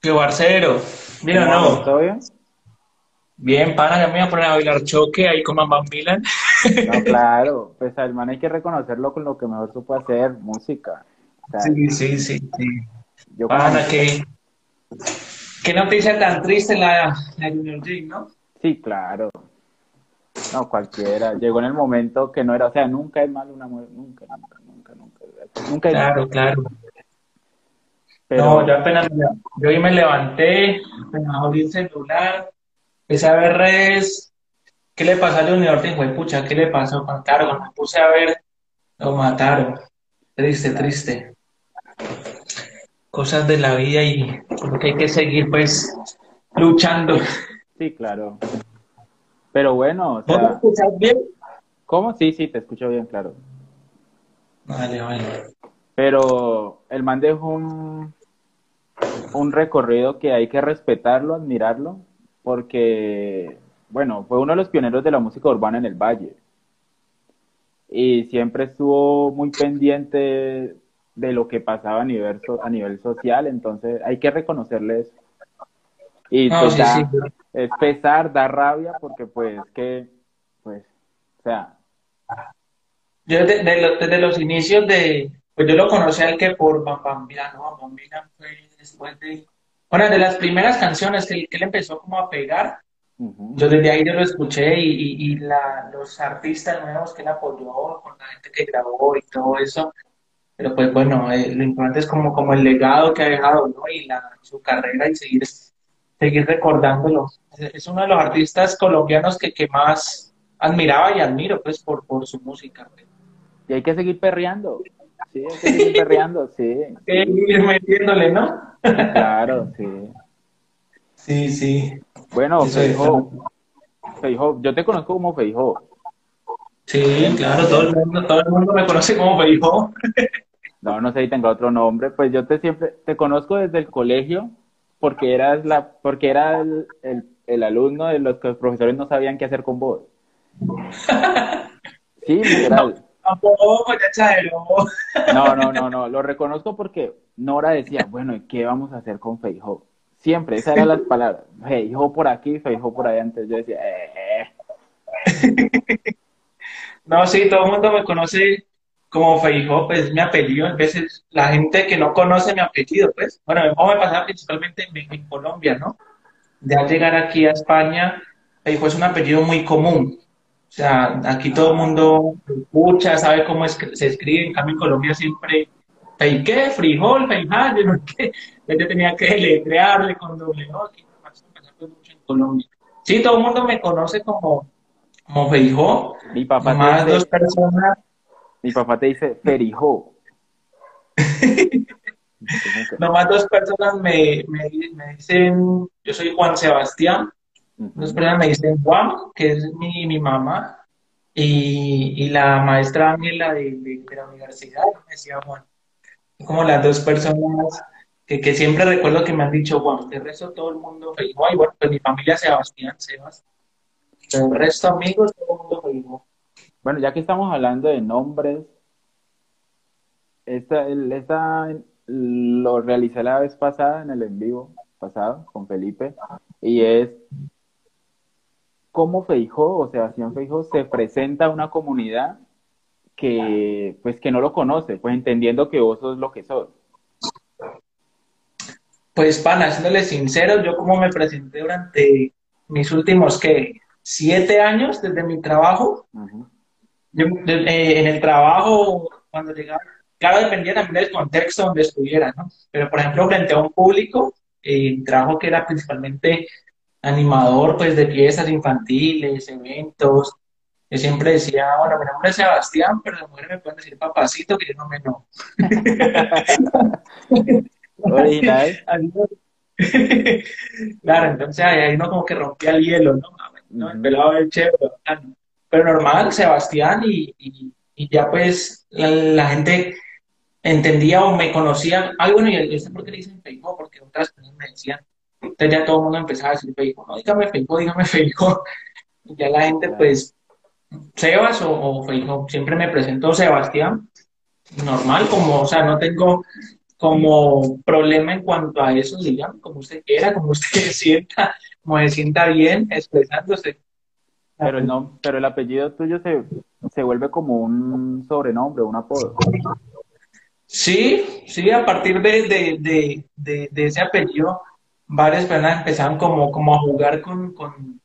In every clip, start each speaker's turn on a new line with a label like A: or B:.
A: ¿Qué barcero? Mira, no.
B: ¿Todo bien?
A: Bien, pana, ya me voy a poner a bailar choque ahí con Mamá Milan.
B: No, claro, pues al man hay que reconocerlo con lo que mejor supo hacer, música. O sea,
A: Sí, sí, sí, sí.
B: yo
A: Pana,
B: como-
A: qué, noticia tan triste la, la Junior League, ¿no?
B: Sí, claro. No, cualquiera. Llegó en el momento que no era, o sea, nunca es malo una mujer, nunca, nunca, nunca, nunca. Nunca es
A: Claro,
B: malo.
A: claro.
B: Pero
A: No, yo apenas, me- yo hoy me levanté, me abrí el celular, empecé a ver redes. ¿Qué le pasó a Junior? Güey, pucha, ¿qué le pasó? Cuando me puse a ver, lo mataron. Triste, triste. Cosas de la vida y por lo que hay que seguir, pues, luchando.
B: sí, claro. Pero bueno, o
A: ¿Vos me
B: sea,
A: escuchás bien?
B: ¿cómo? Sí, sí, te escucho bien, claro.
A: Vale, vale.
B: Pero el man dejó un, un recorrido que hay que respetarlo, admirarlo, porque, bueno, fue uno de los pioneros de la música urbana en el Valle. Y siempre estuvo muy pendiente de lo que pasaba a nivel, so- a nivel social, entonces hay que reconocerle eso. Y
A: No,
B: pues
A: sí,
B: da-
A: sí.
B: es pesar, da rabia, porque pues que, pues, o sea,
A: Yo desde, desde los inicios de, pues yo lo conocí al que por Bam Bam Bilan, ¿no? Bam Bam Bilan fue después de, bueno, de las primeras canciones que, él- que él empezó como a pegar, yo desde ahí yo lo escuché y, y, y la, los artistas nuevos que él apoyó, con la gente que grabó y todo eso, pero pues bueno, eh, lo importante es como, como el legado que ha dejado, ¿no? Y la, su carrera y seguir, seguir recordándolo. Es es uno de los artistas colombianos que, que más admiraba y admiro, pues, por, por su música.
B: Y hay que seguir perreando. Sí, hay que seguir perreando, sí.
A: que ir metiéndole, ¿no?
B: Claro, sí.
A: Sí, sí.
B: Bueno,
A: es
B: Feijo, Feijo, yo te conozco como Feijo.
A: Sí, claro, todo el mundo, todo el mundo me conoce como Feijóo.
B: No, no sé si tenga otro nombre, pues yo te siempre te conozco desde el colegio porque eras la, porque era el, el, el alumno de los que los profesores no sabían qué hacer con vos. Sí, literal.
A: Tampoco, ya exageró.
B: No, no, no, no, lo reconozco porque Nora decía, bueno, ¿y qué vamos a hacer con Feijo? Siempre, esas eran las palabras. Feijo por aquí, Feijo por allá. Entonces yo decía, eh,
A: No, sí, todo el mundo me conoce como Feijóo, pues es mi apellido. A veces la gente que no conoce mi apellido, pues, bueno, me pasaba principalmente en, en Colombia, ¿no? De al llegar aquí a España, Feijóo es un apellido muy común. O sea, aquí todo el mundo escucha, sabe cómo es se escribe. En cambio, en Colombia siempre, ¿fei qué? Frijol, feijal, yo no sé qué. Yo tenía que deletrearle con doble O. pues mucho en Colombia. Sí, todo el mundo me conoce como, como Feijóo.
B: mi papá
A: Más dos personas.
B: mi papá te dice Ferijo.
A: Nomás dos personas me, me, me dicen, yo soy Juan Sebastián, me dicen Juan, que es mi, mi mamá, y, y la maestra Ángela de, de, la universidad me decía Juan. Como las dos personas que, que siempre recuerdo que me han dicho Juan, de resto todo el mundo igual, y bueno, pues mi familia Sebastián, Sebas, el resto amigos, todo el mundo igual.
B: Bueno, ya que estamos hablando de nombres, esta, esta lo realicé la vez pasada en el en vivo pasado con Felipe y es cómo Feijó, o Sebastián Feijó, se presenta a una comunidad que pues que no lo conoce, pues entendiendo que vos sos lo que sos.
A: Pues, pana, siéndole sincero, yo como me presenté durante mis últimos, ¿qué? Siete años desde mi trabajo. Yo, eh, en el trabajo, cuando llegaba, claro, dependía también del contexto donde estuviera, ¿no? Pero, por ejemplo, frente a un público, eh, trabajo que era principalmente animador, pues, de fiestas infantiles, eventos, yo siempre decía, bueno, mi nombre es Sebastián, pero las mujeres me pueden decir papacito, que yo no me no.
B: Original.
A: No- Claro, entonces ahí uno como que rompía el hielo, ¿no? Ah, no, el pelado es chévere, bacano. Pero normal, Sebastián, y, y, y ya pues la, la gente entendía o me conocía. Ay, bueno, y yo sé por qué le dicen Facebook, porque otras personas me decían. Entonces ya todo el mundo empezaba a decir Facebook, no, dígame Facebook, dígame Facebook. Y ya la gente, pues, Sebas o, o Facebook, siempre me presento Sebastián, normal, como, o sea, no tengo como problema en cuanto a eso, digamos, como usted quiera, como usted se sienta, como se sienta bien expresándose.
B: Pero el, nom pero el apellido tuyo se, se vuelve como un sobrenombre, un apodo.
A: Sí, sí, a partir de, de, de, de, de ese apellido, varias personas empezaron como, como a jugar con, con,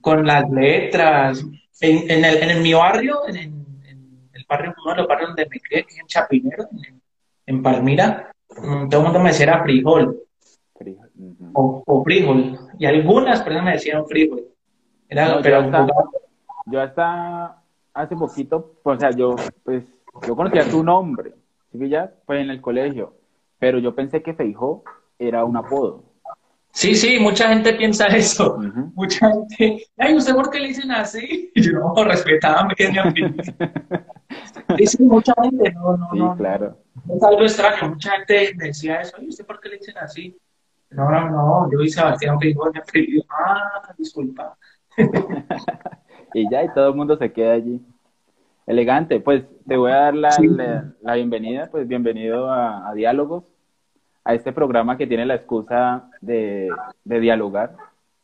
A: con las letras. En, en, el, en mi barrio, en, en, el barrio, uno de los barrios donde me crié, que es en Chapinero, en, en Palmira, mm, todo el mundo me decía frijol. o, o, frijol. Y algunas personas me decían frijol. Era,
B: no, pero yo hasta, yo hasta hace poquito, pues, o sea, yo, pues, yo conocía tu nombre, ¿sí ya? Pues en el colegio, pero yo pensé que Feijó era un apodo.
A: Sí, sí, mucha gente piensa eso. Uh -huh. Mucha gente, ay, ¿usted por qué le dicen así? Y yo no, respetaba, que es mi opinión. Dice mucha gente, no, no,
B: sí,
A: no.
B: claro.
A: Es algo extraño, mucha gente me decía eso, ay, ¿usted por qué le dicen así? No, no, no, yo soy Sebastián Frijol, me apellido. Ah, disculpa.
B: y ya, y todo el mundo se queda allí. Elegante, pues te voy a dar la, sí. la, la bienvenida, pues bienvenido a, a Diálogos a este programa que tiene la excusa de, de, dialogar,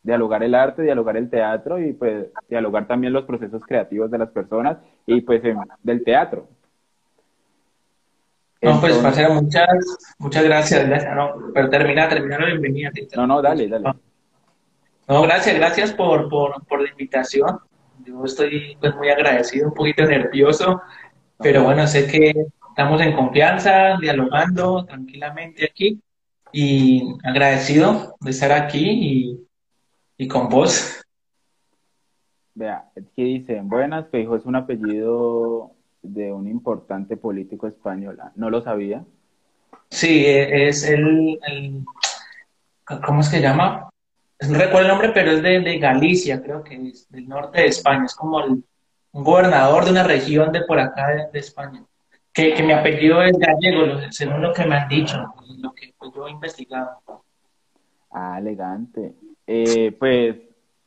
B: dialogar el arte, dialogar el teatro y pues dialogar también los procesos creativos de las personas y pues en, del teatro.
A: No, pues Marcelo, muchas, muchas gracias, gracias. No, pero termina, termina la bienvenida.
B: No, no, dale, dale.
A: No, gracias, gracias por, por, por la invitación. Yo estoy pues muy agradecido, un poquito nervioso, pero bueno, sé que estamos en confianza, dialogando tranquilamente aquí y agradecido de estar aquí y, y con vos.
B: Vea, aquí dicen, buenas, Feijo es un apellido de un importante político español. ¿No lo sabía?
A: Sí, es el, el ¿cómo es que llama? No recuerdo el nombre, pero es de, de, Galicia, creo que es del norte de España. Es como el, un gobernador de una región de por acá de, de España que, que mi apellido es gallego, según lo que me han dicho, lo que pues, yo he investigado.
B: Ah, elegante. Eh, pues,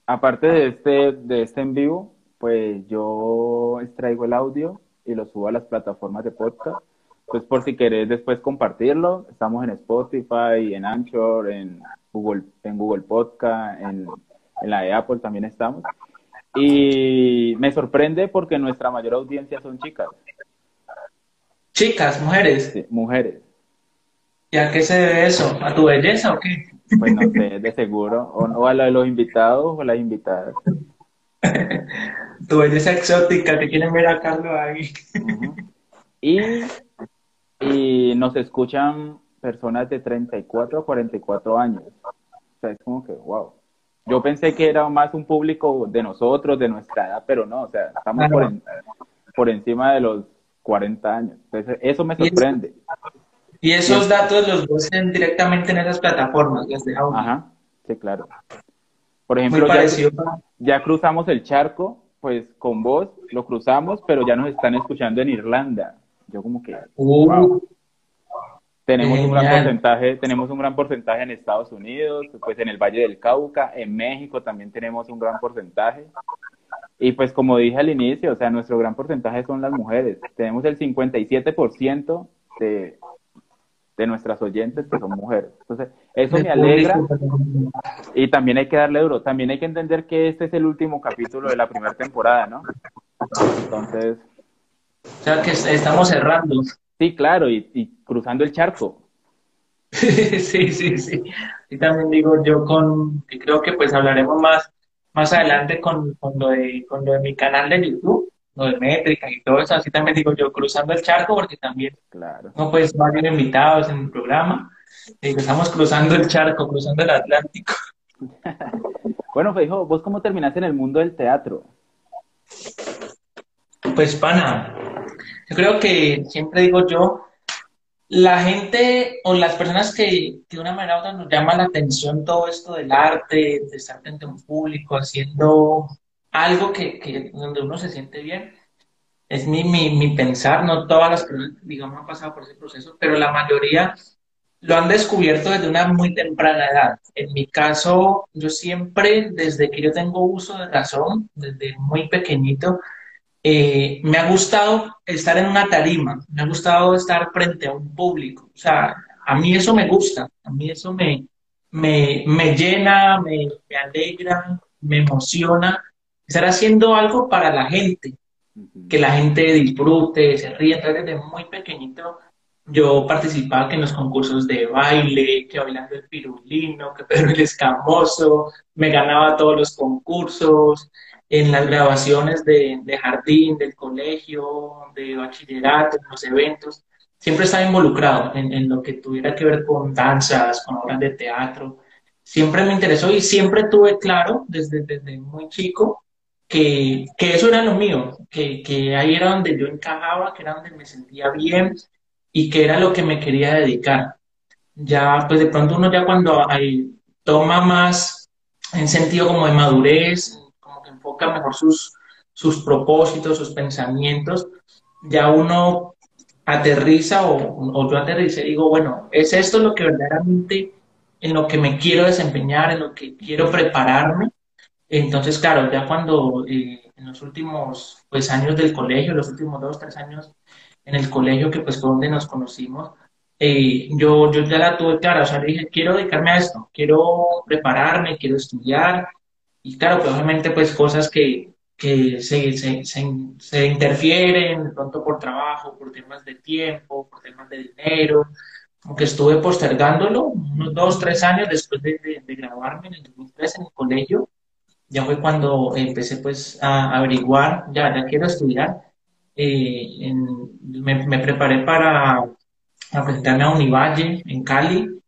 B: aparte de este, de este en vivo, pues yo extraigo el audio y lo subo a las plataformas de podcast. Pues por si querés después compartirlo, estamos en Spotify, en Anchor, en Google, en Google Podcast, en, en la de Apple también estamos. Y me sorprende porque nuestra mayor audiencia son chicas.
A: Chicas, mujeres.
B: Sí, mujeres.
A: ¿Y a qué se debe eso? ¿A tu belleza o qué?
B: Pues no sé, de seguro. O, o a la de los invitados o las invitadas.
A: tu belleza exótica, te quieren ver a Carlos ahí.
B: Uh -huh. y, y nos escuchan personas de 34 a 44 años. O sea, es como que, wow. Yo pensé que era más un público de nosotros, de nuestra edad, pero no, o sea, estamos claro. por, en, por encima de los 40 años. Entonces, eso me sorprende.
A: Y, esos datos los buscan directamente en esas plataformas, desde audio.
B: Ajá, sí, claro. Por ejemplo, ya, ya, cruzamos el charco, pues con vos lo cruzamos, pero ya nos están escuchando en Irlanda. Yo como que, uh, wow. Tenemos un gran porcentaje, tenemos un gran porcentaje en Estados Unidos, pues en el Valle del Cauca, en México también tenemos un gran porcentaje. Y pues como dije al inicio, o sea, nuestro gran porcentaje son las mujeres. Tenemos el 57% de, de nuestras oyentes que son mujeres. Entonces, eso me alegra. Y también hay que darle duro. También hay que entender que este es el último capítulo de la primera temporada, ¿no? Entonces...
A: O sea, que estamos cerrando.
B: Sí, claro, y, y cruzando el charco.
A: sí, sí, sí. Y también digo yo con, que creo que pues hablaremos más más adelante con, con, lo de, con lo de mi canal de YouTube, lo de métrica y todo eso, así también digo yo, cruzando el charco, porque también,
B: claro.
A: no pues varios invitados en el programa, y estamos cruzando el charco, cruzando el Atlántico.
B: bueno, Feijo, ¿vos cómo terminaste en el mundo del teatro?
A: Pues, pana, yo creo que siempre digo yo, la gente o las personas que de una manera u otra nos llama la atención todo esto del arte, de estar frente a un público, haciendo algo que, que donde uno se siente bien, es mi, mi, mi, pensar, no todas las personas, digamos, han pasado por ese proceso, pero la mayoría lo han descubierto desde una muy temprana edad. En mi caso, yo siempre, desde que yo tengo uso de razón, desde muy pequeñito, eh, me ha gustado estar en una tarima, me ha gustado estar frente a un público. O sea, a mí eso me gusta, a mí eso me, me, me llena, me, me alegra, me emociona, estar haciendo algo para la gente, que la gente disfrute, se ríe. Entonces, desde muy pequeñito yo participaba en los concursos de baile, que bailando el pirulino, que Pedro el Escamoso, me ganaba todos los concursos, en las grabaciones de, de jardín, del colegio, de bachillerato, en los eventos. Siempre estaba involucrado en, en lo que tuviera que ver con danzas, con obras de teatro. Siempre me interesó y siempre tuve claro desde, desde muy chico que, que eso era lo mío, que, que ahí era donde yo encajaba, que era donde me sentía bien y que era lo que me quería dedicar. Ya, pues de pronto uno ya cuando hay, toma más en sentido como de madurez, enfoca mejor sus, sus propósitos, sus pensamientos, ya uno aterriza o, o yo aterrice y digo, bueno, es esto lo que verdaderamente en lo que me quiero desempeñar, en lo que quiero prepararme entonces, claro, ya cuando eh, en los últimos pues, años del colegio, los últimos dos, tres años en el colegio, que pues fue donde nos conocimos, eh, yo, yo ya la tuve clara, o sea, le dije, quiero dedicarme a esto, quiero prepararme, quiero estudiar, y claro, pues obviamente pues cosas que, que se, se, se, se interfieren, pronto por trabajo, por temas de tiempo, por temas de dinero, aunque estuve postergándolo unos dos, tres años después de, de, de graduarme en el 2003 en el colegio, ya fue cuando empecé pues a averiguar, ya, ya quiero estudiar. Eh, en, me, me, preparé para, presentarme a Univalle en Cali.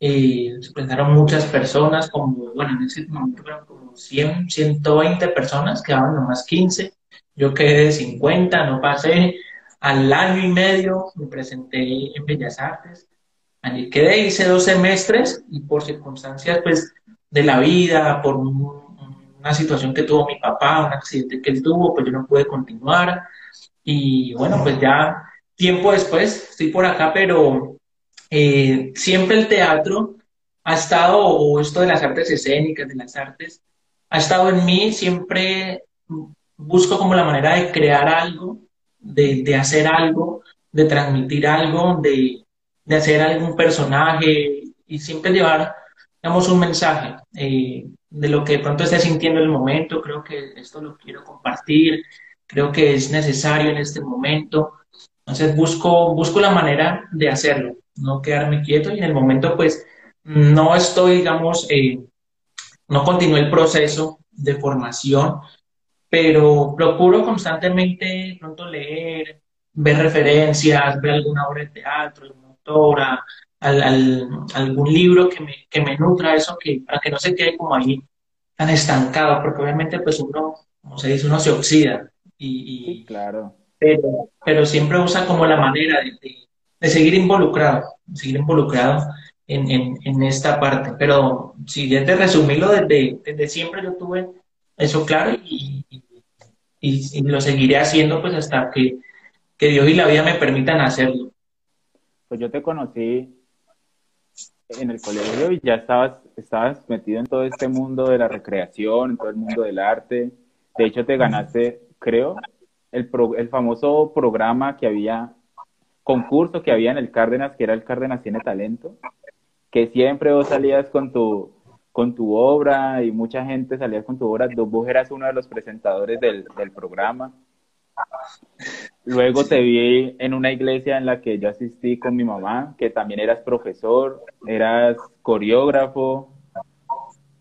A: Se presentaron muchas personas, como, bueno, en ese momento fueron como 100, 120 personas, quedaban nomás 15. Yo quedé de 50, no pasé. Al año y medio me presenté en Bellas Artes. Allí quedé, hice dos semestres y por circunstancias pues de la vida, por una situación que tuvo mi papá, un accidente que él tuvo, pues yo no pude continuar. Y bueno, pues ya tiempo después estoy por acá, pero eh, siempre el teatro ha estado, o esto de las artes escénicas, de las artes, ha estado en mí, siempre busco como la manera de crear algo, de, hacer algo, de transmitir algo, de, hacer algún personaje y siempre llevar, digamos, un mensaje. Eh, de lo que de pronto esté sintiendo en el momento, creo que esto lo quiero compartir, creo que es necesario en este momento. Entonces busco, busco la manera de hacerlo, no quedarme quieto y en el momento pues no estoy, digamos, eh, no continúo el proceso de formación, pero procuro constantemente pronto leer, ver referencias, ver alguna obra de teatro, alguna autora, al, al, algún libro que me, que me nutra eso, que, para que no se quede como ahí tan estancado, porque obviamente pues uno, como se dice, uno se oxida. Y,
B: y claro.
A: Pero, pero, siempre usa como la manera de, de, de seguir involucrado, seguir involucrado en, en, en, esta parte. Pero si ya te resumirlo, desde, desde siempre yo tuve eso claro y, y, y, lo seguiré haciendo pues hasta que, que Dios y la vida me permitan hacerlo.
B: Pues yo te conocí en el colegio y ya estabas, estabas metido en todo este mundo de la recreación, en todo el mundo del arte. De hecho, te ganaste, creo, el, pro, el famoso programa que había, concurso que había en el Cárdenas, que era el Cárdenas Tiene Talento, que siempre vos salías con tu, con tu obra y mucha gente salía con tu obra. Vos eras uno de los presentadores del, del programa. Luego te vi en una iglesia en la que yo asistí con mi mamá, que también eras profesor, eras coreógrafo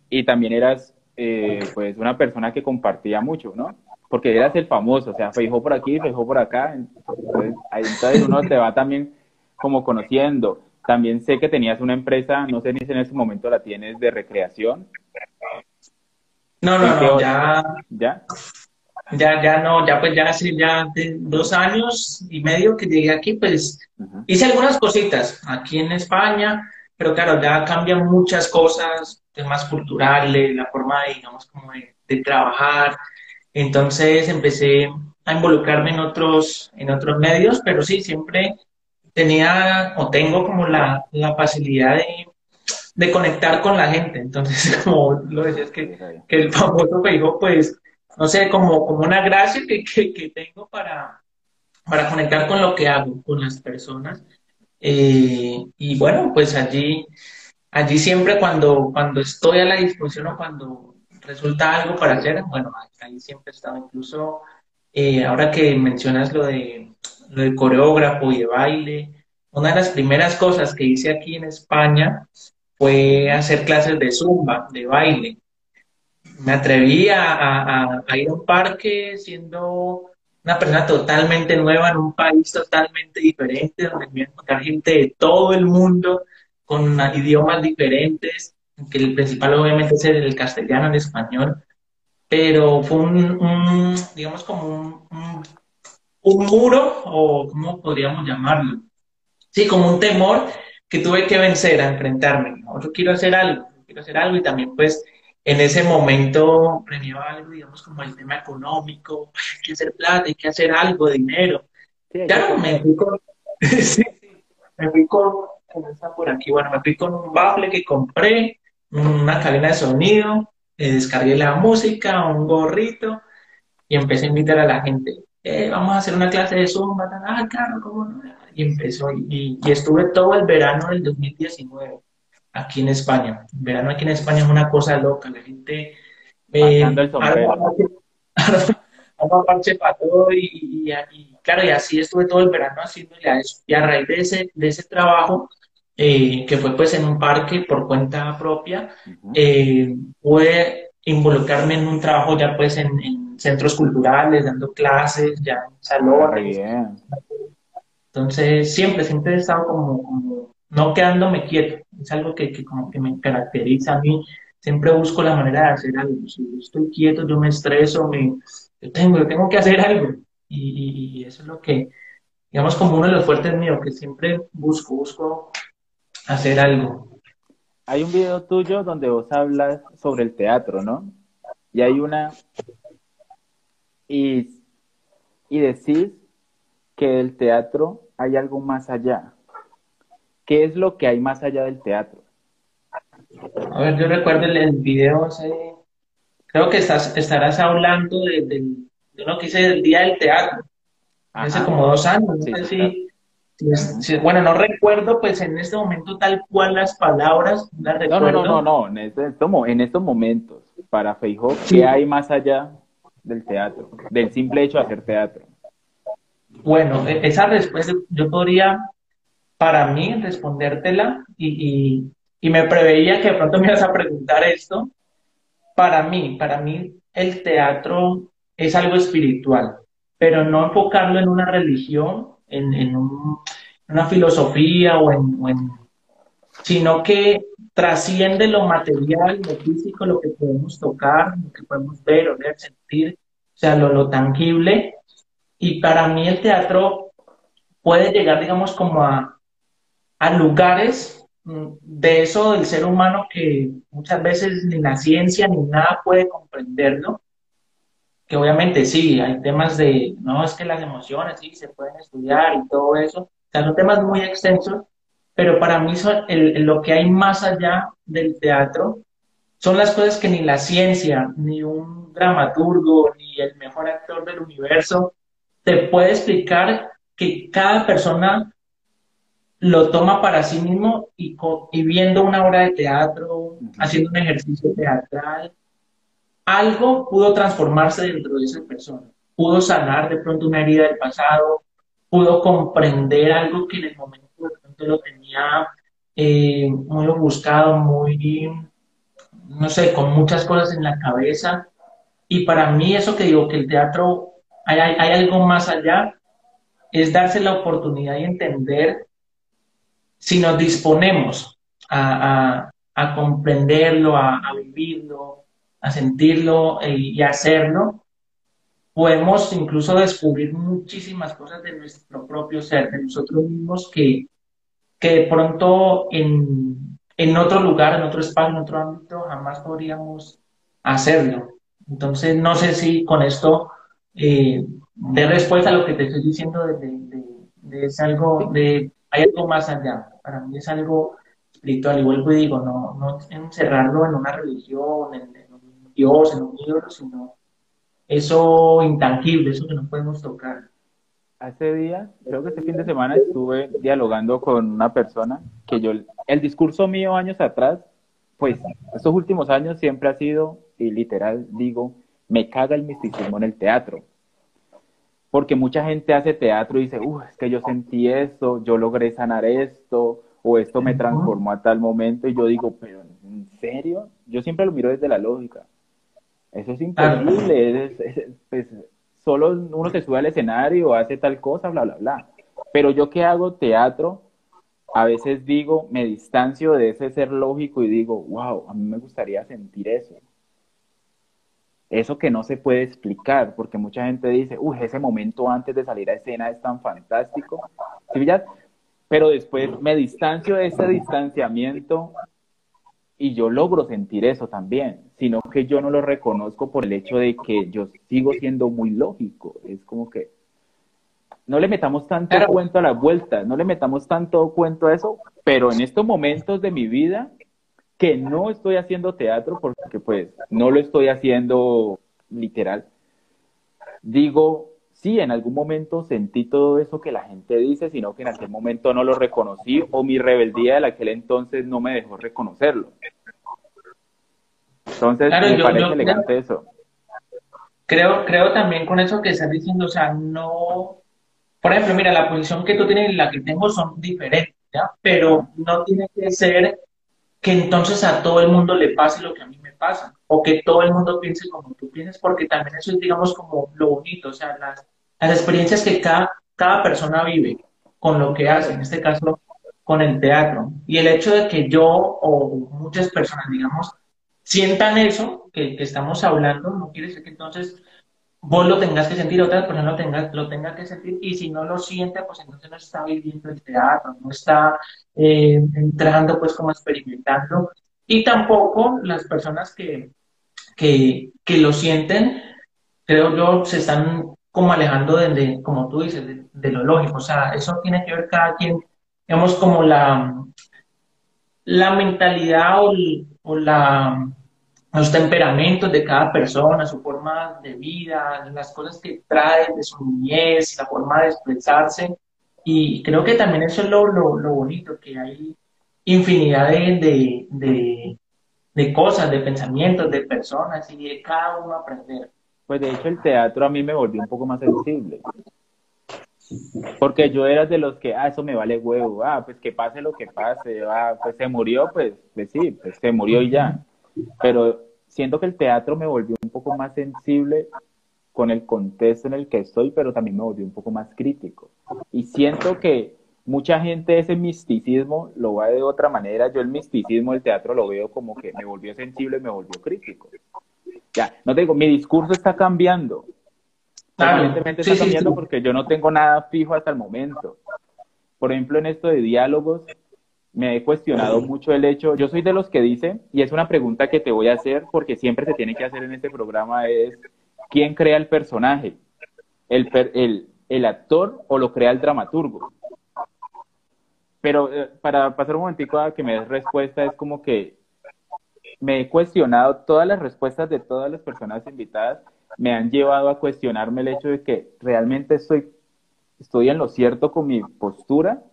B: y también eras eh, pues una persona que compartía mucho, ¿no? Porque eras el famoso, o sea, fejó por aquí, fejó por acá, entonces, entonces uno te va también como conociendo. También sé que tenías una empresa, no sé ni si en ese momento la tienes de recreación.
A: No, no, no, ya.
B: ¿Ya?
A: ya, ya no, ya pues ya hace ya dos años y medio que llegué aquí, pues uh -huh. hice algunas cositas aquí en España, pero claro, ya cambian muchas cosas, temas culturales, la forma de, digamos, como de, de trabajar. Entonces empecé a involucrarme en otros, en otros medios, pero sí, siempre tenía o tengo como la, la facilidad de, de conectar con la gente. Entonces, como lo decías, que, que el famoso Facebook, pues no sé, como, como una gracia que, que, que, tengo para, para conectar con lo que hago, con las personas. Eh, y bueno, pues allí, allí siempre cuando, cuando estoy a la disposición o cuando resulta algo para hacer, bueno, ahí siempre he estado. Incluso eh, ahora que mencionas lo de, lo de coreógrafo y de baile, una de las primeras cosas que hice aquí en España fue hacer clases de zumba, de baile. Me atreví a, a ir a un parque siendo una persona totalmente nueva en un país totalmente diferente, donde voy a encontrar gente de todo el mundo con idiomas diferentes, que el principal obviamente es el castellano, el español, pero fue un, digamos, como un, un, muro, o ¿cómo podríamos llamarlo? Sí, como un temor que tuve que vencer a enfrentarme. Yo quiero hacer algo, quiero hacer algo y también pues en ese momento premió algo, digamos, como el tema económico, hay que hacer plata, hay que hacer algo, dinero. claro, me fui con, sí, me fui con, por aquí, bueno, me fui con un bafle que compré, una cadena de sonido, eh, descargué la música, un gorrito y empecé a invitar a la gente. Eh, vamos a hacer una clase de Zumba, ah, claro, ¿cómo no? Y empezó, y, y estuve todo el verano del 2019 aquí en España. verano aquí en España es una cosa loca, la gente... Eh, el parche para todo y, claro, y así estuve todo el verano haciendo Y a raíz de ese, de ese trabajo, eh, que fue pues en un parque por cuenta propia, eh, pude involucrarme en un trabajo ya pues en, centros culturales, dando clases, ya en salones. Entonces, siempre, siempre he estado como no quedándome quieto. Es algo que, que, como que me caracteriza a mí. Siempre busco la manera de hacer algo. Si yo estoy quieto, yo me estreso, me, yo tengo, yo tengo que hacer algo. Y, y, eso es lo que, digamos, como uno de los fuertes míos, que siempre busco, busco hacer algo.
B: Hay un video tuyo donde vos hablas sobre el teatro, ¿no? Y hay una... Y, y decís que el teatro hay algo más allá. ¿Qué es lo que hay más allá del teatro?
A: A ver, yo recuerdo el, video, creo que estás, estarás hablando de, de, lo que hice el Día del Teatro, hace como dos años, no bueno, no recuerdo pues en este momento tal cual las palabras, las recuerdo.
B: No, no, no, no, en, este, en estos momentos, para Feijóo, ¿qué hay más allá del teatro, del simple hecho de hacer teatro?
A: Bueno, e, esa respuesta yo podría para mí respondértela y, me preveía que de pronto me ibas a preguntar esto. Para mí, para mí el teatro es algo espiritual, pero no enfocarlo en una religión, en, una filosofía o en, sino que trasciende lo material, lo físico, lo que podemos tocar, lo que podemos ver, oler, sentir, o sea, lo, lo tangible. Y para mí el teatro puede llegar, digamos, como a, a lugares mm, de eso del ser humano que muchas veces ni la ciencia ni nada puede comprenderlo, que obviamente sí, hay temas de, no, es que las emociones sí se pueden estudiar y todo eso, o sea, son temas muy extensos, pero para mí son lo que hay más allá del teatro son las cosas que ni la ciencia, ni un dramaturgo, ni el mejor actor del universo te puede explicar que cada persona lo toma para sí mismo y, y viendo una obra de teatro, haciendo un ejercicio teatral, algo pudo transformarse dentro de esa persona, pudo sanar de pronto una herida del pasado, pudo comprender algo que en el momento de pronto lo tenía eh, muy buscado, muy, no sé, con muchas cosas en la cabeza. Y para mí eso que digo, que el teatro, hay, algo más allá, es darse la oportunidad y entender si nos disponemos a, comprenderlo, a, vivirlo, a sentirlo eh, y hacerlo, podemos incluso descubrir muchísimas cosas de nuestro propio ser, de nosotros mismos, que, que de pronto en, en otro lugar, en otro espacio, en otro ámbito, jamás podríamos hacerlo. Entonces, no sé si con esto eh, de respuesta a lo que te estoy diciendo de, de, de, de algo, de hay algo más allá. Para mí es algo espiritual. Y vuelvo y digo, no, no encerrarlo en una religión, en, Dios, en un ídolo, sino eso intangible, eso que no podemos tocar.
B: hace días, creo que este fin de semana estuve dialogando con una persona que yo, el discurso mío años atrás, pues estos últimos años siempre ha sido, y literal digo, me caga el misticismo en el teatro. Porque mucha gente hace teatro y dice, uff, es que yo sentí esto, yo logré sanar esto, o esto me transformó a tal momento, y yo digo, pero ¿en serio? Yo siempre lo miro desde la lógica. Eso es imposible, pues, solo uno se sube al escenario, hace tal cosa, bla, bla, bla. Pero yo que hago teatro, a veces digo, me distancio de ese ser lógico y digo, wow, a mí me gustaría sentir eso. Eso que no se puede explicar, porque mucha gente dice, uy, ese momento antes de salir a escena es tan fantástico. Pero después me distancio de ese distanciamiento y yo logro sentir eso también, sino que yo no lo reconozco por el hecho de que yo sigo siendo muy lógico. Es como que no le metamos tanto cuento a la vuelta, no le metamos tanto cuento a eso, pero en estos momentos de mi vida que no estoy haciendo teatro, porque pues no lo estoy haciendo literal, digo, sí, en algún momento sentí todo eso que la gente dice, sino que en aquel momento no lo reconocí o mi rebeldía de aquel entonces no me dejó reconocerlo. Entonces, me parece elegante eso.
A: Creo, creo también con eso que estás diciendo, o sea, no, por ejemplo, mira, la posición que tú tienes y la que tengo son diferentes, ¿ya? Pero no tiene que ser que entonces a todo el mundo le pase lo que a mí me pasa, o que todo el mundo piense como tú piensas, porque también eso es, digamos, como lo bonito, o sea, las, las experiencias que cada, cada persona vive con lo que hace, en este caso con el teatro. Y el hecho de que yo o muchas personas, digamos, sientan eso que, que estamos hablando, no quiere decir que entonces vos lo tengas que sentir, otra persona lo tenga, lo tenga que sentir, y si no lo siente, pues entonces no está viviendo el teatro, no está eh, entrando pues como experimentando, y tampoco las personas que, que, que lo sienten, creo yo, se están como alejando de, como tú dices, de, lo lógico. O sea, eso tiene que ver cada quien, digamos, como la, la mentalidad o, la, los temperamentos de cada persona, su forma de vida, las cosas que trae de su niñez, la forma de expresarse. Y creo que también eso es lo, lo, bonito, que hay infinidad de, de, de, cosas, de pensamientos, de personas y de cada uno aprender.
B: Pues de hecho el teatro a mí me volvió un poco más sensible. Porque yo era de los que, ah, eso me vale huevo, ah, pues que pase lo que pase, ah, pues se murió, pues, pues sí, pues se murió y ya. Pero siento que el teatro me volvió un poco más sensible con el contexto en el que estoy, pero también me volvió un poco más crítico. Y siento que mucha gente ese misticismo lo va de otra manera. Yo el misticismo del teatro lo veo como que me volvió sensible y me volvió crítico. Ya, no te digo, mi discurso está cambiando. Evidentemente está cambiando porque yo no tengo nada fijo hasta el momento. Por ejemplo, en esto de diálogos, me he cuestionado mucho el hecho, yo soy de los que dicen, y es una pregunta que te voy a hacer porque siempre se tiene que hacer en este programa, es ¿quién crea el personaje? ¿El, el, el actor o lo crea el dramaturgo? Pero eh, para pasar un momentico a que me des respuesta, es como que me he cuestionado todas las respuestas de todas las personas invitadas, me han llevado a cuestionarme el hecho de que realmente estoy, estoy en lo cierto con mi postura,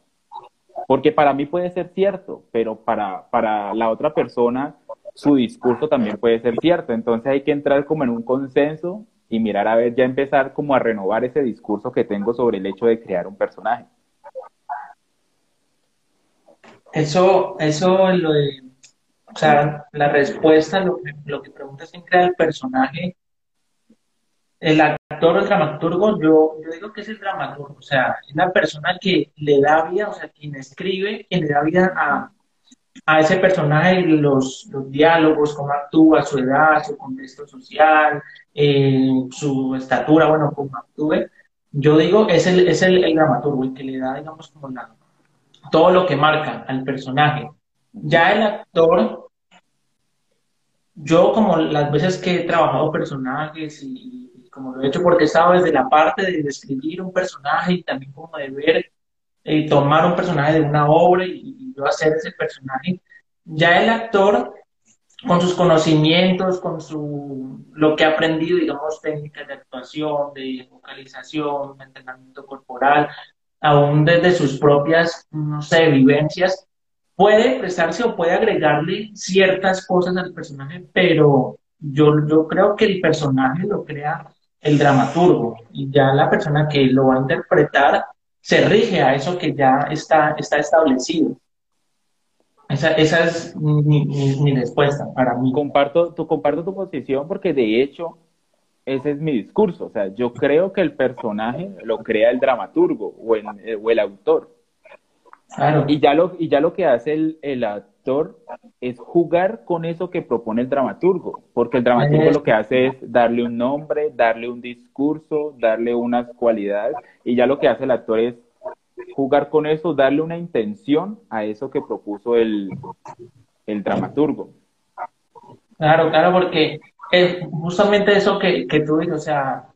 B: porque para mí puede ser cierto, pero para, para la otra persona su discurso también puede ser cierto. Entonces hay que entrar como en un consenso y mirar a ver, ya empezar como a renovar ese discurso que tengo sobre el hecho de crear un personaje.
A: Eso, eso lo de o sea, la respuesta, lo que, lo que preguntas en crear el personaje, el actor o el dramaturgo, yo, yo digo que es el dramaturgo, o sea, es la persona que le da vida, o sea, quien escribe, quien le da vida a, a ese personaje, los, los diálogos, cómo actúa, su edad, su contexto social, eh, su estatura, bueno, cómo actúe. Yo digo, es el, es el, el dramaturgo, el que le da, digamos, como la, todo lo que marca al personaje. Ya el actor, yo como las veces que he trabajado personajes y, como lo he hecho porque he estado desde la parte de describir un personaje y también como de ver, eh, tomar un personaje de una obra y, yo hacer ese personaje, ya el actor con sus conocimientos, con su, lo que ha aprendido, digamos, técnicas de actuación, de vocalización, entrenamiento corporal, aún desde sus propias, no sé, vivencias, puede prestarse o puede agregarle ciertas cosas al personaje, pero yo, yo creo que el personaje lo crea el dramaturgo y ya la persona que lo va a interpretar se rige a eso que ya está, está establecido. Esa, esa es mi, respuesta para mí.
B: Comparto tu, comparto tu posición porque de hecho ese es mi discurso. O sea, yo creo que el personaje lo crea el dramaturgo o el, o el autor. Claro. Y, ya lo, y ya lo que hace el, el, actor es jugar con eso que propone el dramaturgo, porque el dramaturgo lo que hace es darle un nombre, darle un discurso, darle unas cualidades, y ya lo que hace el actor es jugar con eso, darle una intención a eso que propuso el, el dramaturgo.
A: Claro, claro, porque justamente eso que, que tú dices, o sea,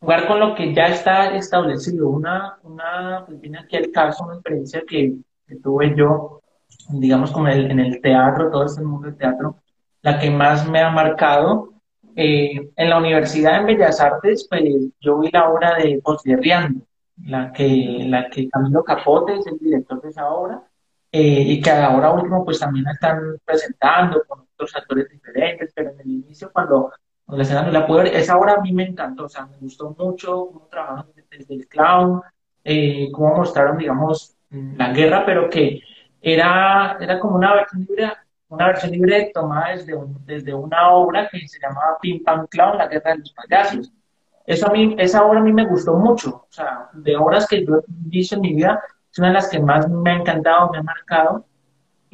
A: jugar con lo que ya está establecido. Una, una pues viene aquí el caso, una experiencia que, que tuve yo, digamos, como en el, en el, teatro, todo este mundo del teatro, la que más me ha marcado. Eh, en la Universidad en Bellas Artes, pues yo vi la obra de Posguerriando, la que, la que Camilo Capote es el director de esa obra, eh, y que ahora último pues también están presentando otros actores diferentes, pero en el inicio cuando, la escena no la pude ver, esa obra a mí me encantó, o sea, me gustó mucho cómo trabajaron desde el clown, eh, cómo mostraron, digamos, la guerra, pero que era, era como una versión libre, una versión libre tomada desde, desde una obra que se llamaba Pim Pam Clown, la guerra de los payasos eso a mí, esa obra a mí me gustó mucho. O sea, de obras que yo he visto en mi vida, es una de las que más me ha encantado, me ha marcado.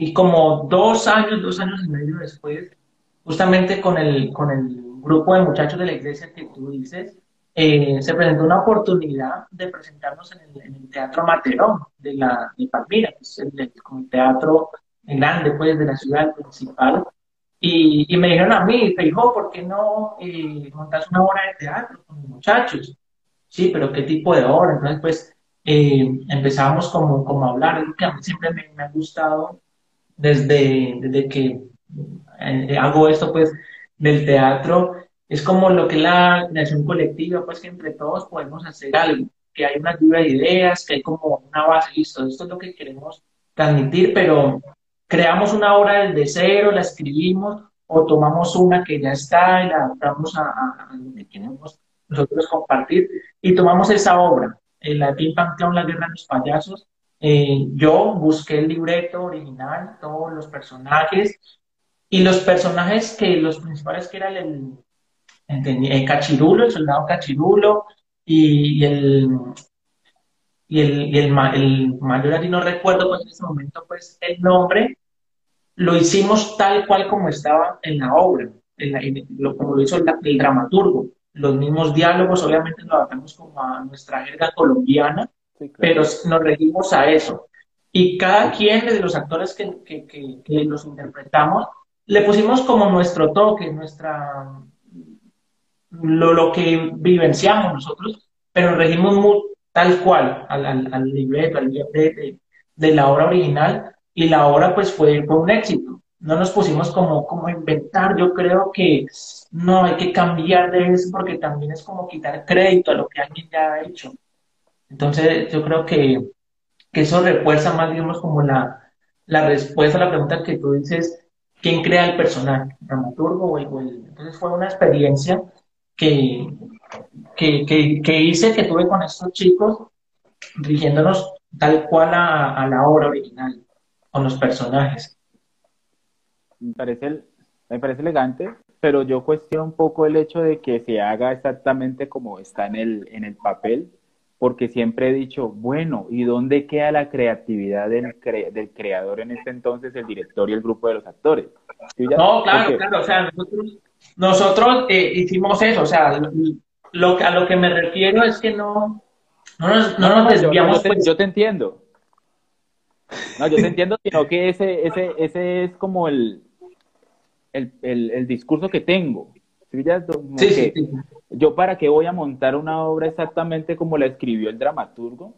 A: Y como dos años, dos años y medio después, justamente con el, con el grupo de muchachos de la iglesia que tú dices, eh, se presentó una oportunidad de presentarnos en el, en el Teatro Materón de, la, de Palmira, que es el, el, teatro grande pues, de la ciudad principal. Y, me dijeron a mí, dijo, ¿por qué no eh, montas una obra de teatro con los muchachos? Sí, pero ¿qué tipo de obra? Entonces, pues, eh, empezábamos como, como a hablar, que a mí siempre me, ha gustado desde, desde que eh, hago esto, pues, del teatro, es como lo que la creación colectiva, pues, que entre todos podemos hacer algo, que hay una lluvia de ideas, que hay como una base, listo, esto es lo que queremos transmitir, pero creamos una obra desde cero, la escribimos o tomamos una que ya está y la adaptamos a, lo que queremos nosotros compartir y tomamos esa obra, la Pim Pam La Guerra de los Payasos. Eh, yo busqué el libreto original, todos los personajes y los personajes que los principales que eran el, el, Cachirulo, el soldado Cachirulo y, el y el, y el, el mayor, no recuerdo pues en ese momento pues el nombre, lo hicimos tal cual como estaba en la obra, en lo, como lo hizo el, dramaturgo. Los mismos diálogos, obviamente lo adaptamos como a nuestra jerga colombiana, pero nos regimos a eso. Y cada quien de los actores que, que, que, los interpretamos, le pusimos como nuestro toque, nuestra lo, lo que vivenciamos nosotros, pero regimos muy, tal cual al, al, al libreto, al libreto de, de, la obra original, y la obra pues fue, fue un éxito. No nos pusimos como, como inventar, yo creo que no hay que cambiar de eso porque también es como quitar crédito a lo que alguien ya ha hecho. Entonces yo creo que, eso refuerza más, digamos, como la, respuesta a la pregunta que tú dices, ¿quién crea el personaje? ¿El dramaturgo o el, Entonces fue una experiencia que, que, que, que, hice, que tuve con estos chicos, dirigiéndonos tal cual a, a la obra original con los personajes.
B: Me parece, me parece elegante, pero yo cuestiono un poco el hecho de que se haga exactamente como está en el, en el papel, porque siempre he dicho, bueno, ¿y dónde queda la creatividad del, del creador en este entonces, el director y el grupo de los actores?
A: no, claro, claro, o sea, nosotros, nosotros eh, hicimos eso, o sea, lo, a lo que me refiero es que no, no nos, no, nos desviamos.
B: Pues. yo te entiendo, no, yo te entiendo, sino que ese, ese, ese es como el, el, el, discurso que tengo. ¿Sí? Sí, Yo para qué voy a montar una obra exactamente como la escribió el dramaturgo.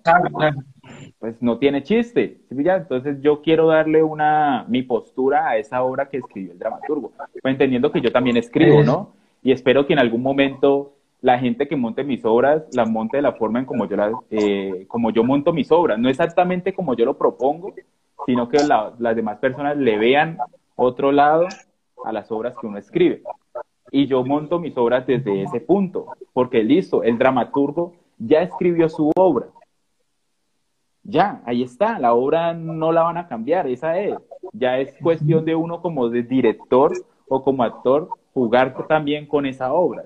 B: pues no tiene chiste. Entonces yo quiero darle una, mi postura a esa obra que escribió el dramaturgo, pues entendiendo que yo también escribo, ¿no? Y espero que en algún momento la gente que monte mis obras las monte de la forma en como yo, la, eh, como yo monto mis obras, no exactamente como yo lo propongo, sino que las demás personas le vean otro lado a las obras que uno escribe. Y yo monto mis obras desde ese punto, porque listo, el dramaturgo ya escribió su obra. Ya, ahí está, la obra no la van a cambiar, esa es. Ya es cuestión de uno como de director o como actor jugar también con esa obra.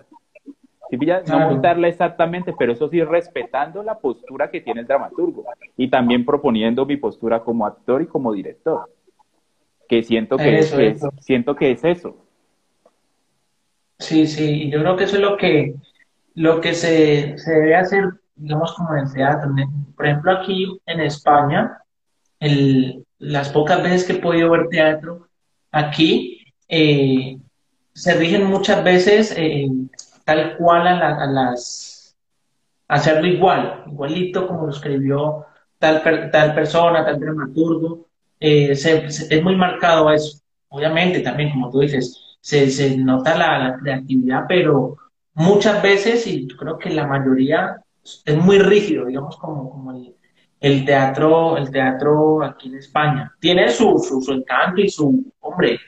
B: no montarla exactamente, pero eso sí respetando la postura que tiene el dramaturgo y también proponiendo mi postura como actor y como director, que siento que, es, siento que es eso.
A: Sí, sí, yo creo que eso es lo que, lo que se, se debe hacer, digamos, como en el teatro. Por ejemplo, aquí en España, el, las pocas veces que he podido ver teatro aquí, eh, se rigen muchas veces eh, tal cual a, las hacerlo igual, igualito como lo escribió tal, tal persona, tal dramaturgo. Eh, es muy marcado eso. Obviamente también, como tú dices, se, se nota la, creatividad, pero muchas veces, y creo que la mayoría, es muy rígido, digamos, como, como el, el teatro, el teatro aquí en España. Tiene su, su, encanto y su, hombre,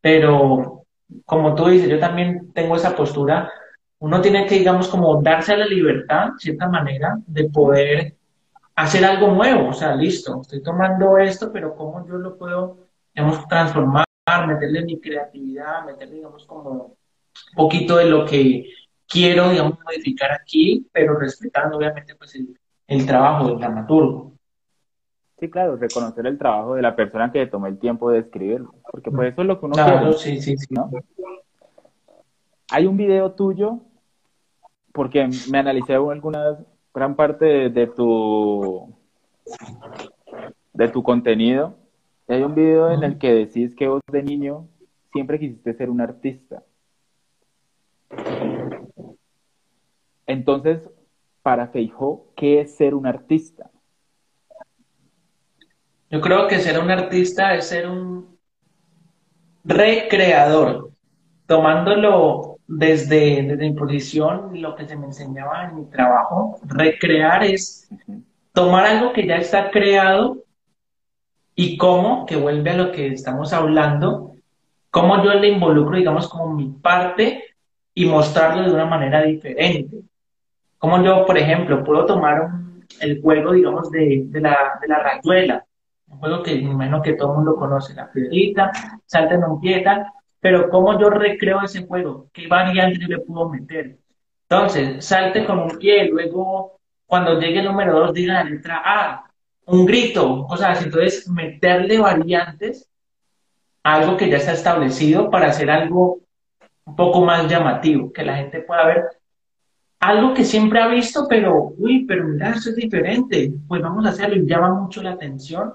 A: pero como tú dices, yo también tengo esa postura, uno tiene que, digamos, como darse la libertad, de cierta manera, de poder hacer algo nuevo, o sea, listo, estoy tomando esto, pero cómo yo lo puedo, transformar, meterle mi creatividad, meterle, digamos, como un poquito de lo que quiero, digamos, modificar aquí, pero respetando, obviamente, pues el, el trabajo del dramaturgo.
B: Sí, claro, reconocer el trabajo de la persona que tomó el tiempo de escribirlo, porque pues eso es lo que uno claro,
A: sí, sí, sí.
B: Hay un video tuyo, porque me analicé algunas, gran parte de, tu de tu contenido. Hay un video en el que decís que vos de niño siempre quisiste ser un artista. Entonces, para Feijó, ¿qué es ser un artista?
A: Yo creo que ser un artista es ser un recreador, tomándolo desde, desde mi posición, lo que se me enseñaba en mi trabajo. Recrear es tomar algo que ya está creado y cómo, que vuelve a lo que estamos hablando, cómo yo le involucro, digamos, como mi parte y mostrarlo de una manera diferente. Como yo, por ejemplo, puedo tomar el juego, digamos, de, de, la, de la rayuela un juego que me imagino que todo el mundo conoce, la piedrita, salta en un pie pero ¿cómo yo recreo ese juego? ¿Qué variante le puedo meter? Entonces, salte con un pie, luego cuando llegue el número dos diga la letra A, un grito, o sea, entonces meterle variantes a algo que ya está establecido para hacer algo un poco más llamativo, que la gente pueda ver algo que siempre ha visto, pero, uy, pero mira, eso es diferente, pues vamos a hacerlo y llama mucho la atención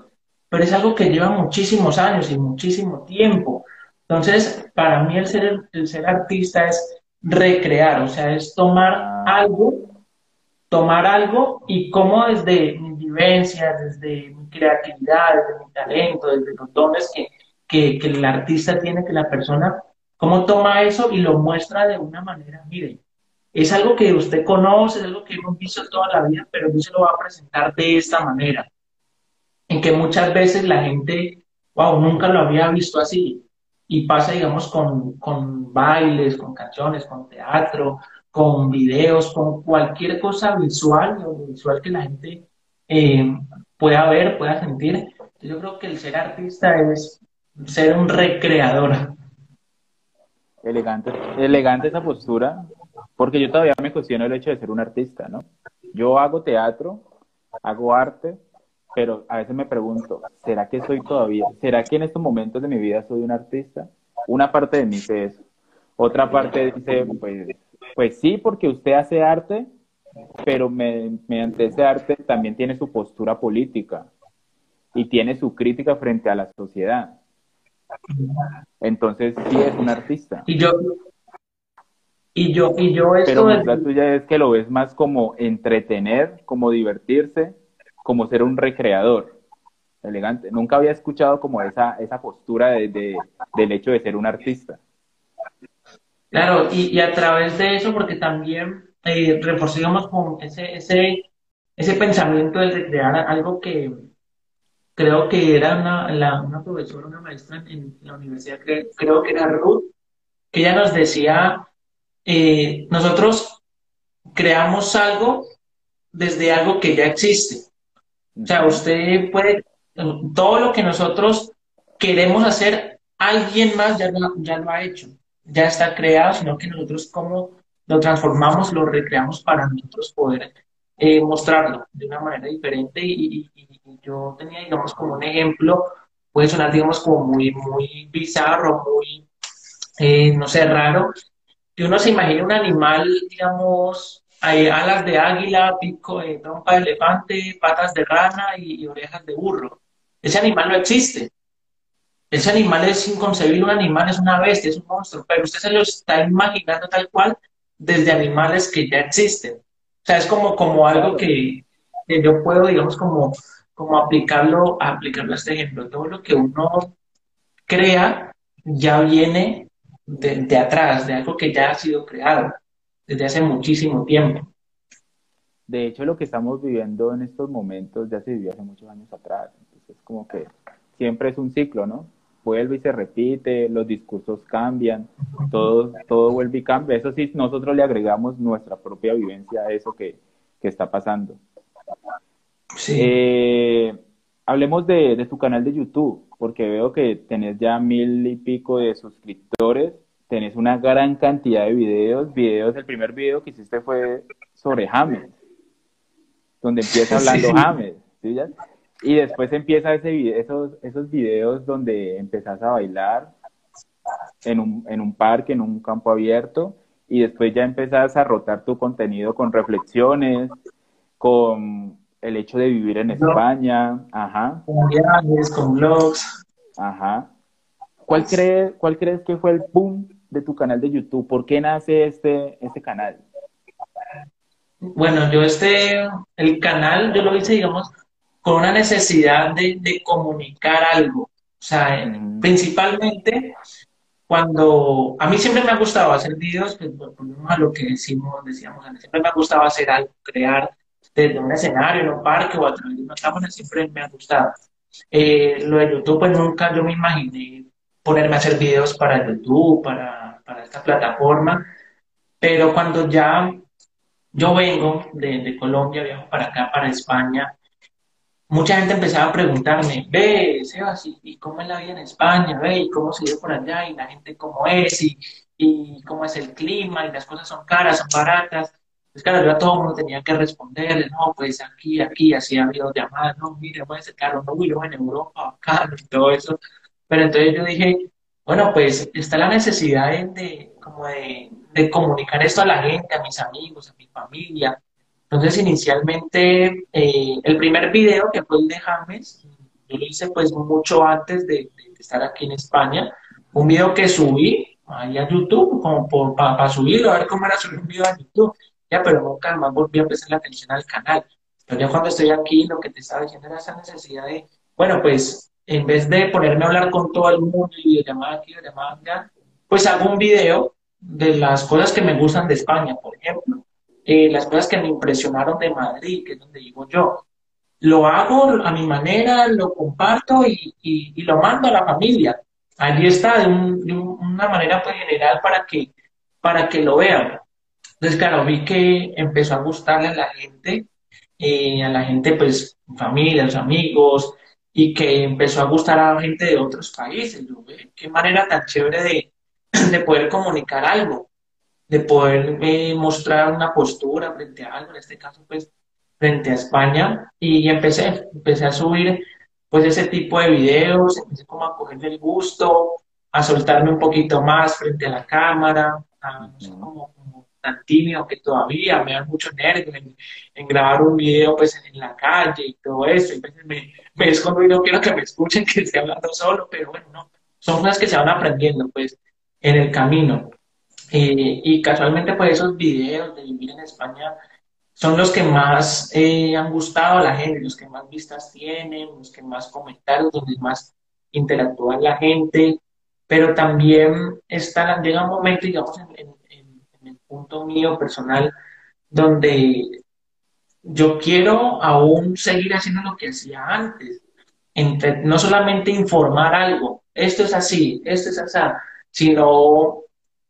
A: pero es algo que lleva muchísimos años y muchísimo tiempo. Entonces, para mí el ser, el ser artista es recrear, o sea, es tomar algo, tomar algo y cómo desde mi vivencia, desde mi creatividad, desde mi talento, desde los dones que, que, que el artista tiene, que la persona, cómo toma eso y lo muestra de una manera, mire, es algo que usted conoce, es algo que hemos visto toda la vida, pero yo se lo va a presentar de esta manera en que muchas veces la gente, wow, nunca lo había visto así. Y pasa, digamos, con, con bailes, con canciones, con teatro, con videos, con cualquier cosa visual visual que la gente eh, pueda ver, pueda sentir. Yo creo que el ser artista es ser un recreador.
B: Elegante, elegante esa postura, porque yo todavía me cuestiono el hecho de ser un artista, ¿no? Yo hago teatro, hago arte, pero a veces me pregunto, ¿será que soy todavía? ¿Será que en estos momentos de mi vida soy un artista? Una parte de mí dice eso. Otra parte dice, pues, pues sí, porque usted hace arte, pero mediante ese arte también tiene su postura política y tiene su crítica frente a la sociedad. Entonces sí es un artista.
A: Y yo, y yo, y yo
B: Pero la tuya es que lo ves más como entretener, como divertirse, como ser un recreador. Elegante. Nunca había escuchado como esa, esa postura de, de, del hecho de ser un artista.
A: Claro, y, y a través de eso, porque también eh, reforzamos con ese, ese, ese pensamiento de recrear algo que creo que era una, la, una profesora, una maestra en, la universidad, creo que era Ruth, que ella nos decía, eh, nosotros creamos algo desde algo que ya existe. O sea, usted puede, todo lo que nosotros queremos hacer, alguien más ya lo, ya lo ha hecho, ya está creado, sino que nosotros como lo transformamos, lo recreamos para nosotros poder eh, mostrarlo de una manera diferente y, yo tenía, digamos, como un ejemplo, puede sonar, digamos, como muy, muy bizarro, muy, eh, no sé, raro, que uno se imagina un animal, digamos, hay alas de águila, pico, de trompa de elefante, patas de rana y, orejas de burro. Ese animal no existe. Ese animal es inconcebible, un animal es una bestia, es un monstruo, pero usted se lo está imaginando tal cual desde animales que ya existen. O sea, es como, como algo que, yo puedo, digamos, como, como aplicarlo, aplicarlo a este ejemplo. Todo lo que uno crea ya viene de, atrás, de algo que ya ha sido creado desde hace muchísimo tiempo.
B: De hecho, lo que estamos viviendo en estos momentos ya se vivió hace muchos años atrás. Entonces, es como que siempre es un ciclo, ¿no? Vuelve y se repite, los discursos cambian, todo, todo vuelve y cambia. Eso sí, nosotros le agregamos nuestra propia vivencia a eso que, que está pasando. Sí. Eh, hablemos de, de, tu canal de YouTube, porque veo que tenés ya mil y pico de suscriptores tenés una gran cantidad de videos. Videos, el primer video que hiciste fue sobre James, donde empieza hablando James. Y después empieza ese esos, esos videos donde empezás a bailar en un, en un parque, en un campo abierto, y después ya empezás a rotar tu contenido con reflexiones, con el hecho de vivir en España, ajá.
A: Con viajes, con blogs.
B: Ajá. ¿Cuál, cree, ¿Cuál crees que fue el boom de tu canal de YouTube? ¿Por qué nace este, este canal?
A: Bueno, yo este, el canal, yo lo hice, digamos, con una necesidad de, de comunicar algo. O sea, mm. principalmente cuando a mí siempre me ha gustado hacer videos, pues volvemos a lo que decimos, decíamos siempre me ha gustado hacer algo, crear desde un escenario, en un parque o a través de una cámara, siempre me ha gustado. Eh, lo de YouTube, pues nunca yo me imaginé ponerme a hacer videos para YouTube, para, para esta plataforma, pero cuando ya yo vengo de, de, Colombia, viajo para acá, para España, mucha gente empezaba a preguntarme, ve, Sebas, ¿y, cómo es la vida en España? Ve, ¿y cómo se vive por allá? ¿Y la gente cómo es? ¿Y, ¿Y cómo es el clima? ¿Y las cosas son caras, son baratas? Pues claro, yo a todo el mundo tenía que responderle, no, pues aquí, aquí, así ha habido llamadas, no, mire, ser claro, no, yo en Europa, acá, y todo eso. Pero entonces yo dije, bueno, pues está la necesidad de, como de, comunicar esto a la gente, a mis amigos, a mi familia. Entonces, inicialmente, eh, el primer video que fue el de James, yo lo hice pues mucho antes de, estar aquí en España. Un video que subí ahí a YouTube, como por, para, subirlo, a ver cómo era subir un video a YouTube. Ya, pero nunca más volví a prestar la atención al canal. Pero ya cuando estoy aquí, lo que te estaba diciendo era esa necesidad de, bueno, pues en vez de ponerme a hablar con todo el mundo y llamar aquí, llamar allá, pues hago un video de las cosas que me gustan de España, por ejemplo, eh, las cosas que me impresionaron de Madrid, que es donde vivo yo. Lo hago a mi manera, lo comparto y, y, lo mando a la familia. Allí está, de, una manera pues, general para que, para que lo vean. Entonces, claro, vi que empezó a gustarle a la gente, eh, a la gente, pues, familia, los amigos, y que empezó a gustar a gente de otros países. Yo, qué manera tan chévere de, de poder comunicar algo, de poder eh, mostrar una postura frente a algo, en este caso, pues, frente a España. Y empecé, empecé a subir, pues, ese tipo de videos, empecé como a cogerle el gusto, a soltarme un poquito más frente a la cámara, a, no sé, como tan tímido que todavía, me da mucho nervio en, grabar un video pues en la calle y todo eso, y veces me, me escondo y no quiero que me escuchen que esté hablando solo, pero bueno, no, son cosas que se van aprendiendo pues en el camino. Eh, y casualmente pues esos videos de vivir en España son los que más eh, han gustado a la gente, los que más vistas tienen, los que más comentarios, donde más interactúa la gente, pero también está, llega un momento, digamos, en, el punto mío personal, donde yo quiero aún seguir haciendo lo que hacía antes, no solamente informar algo, esto es así, esto es así, sino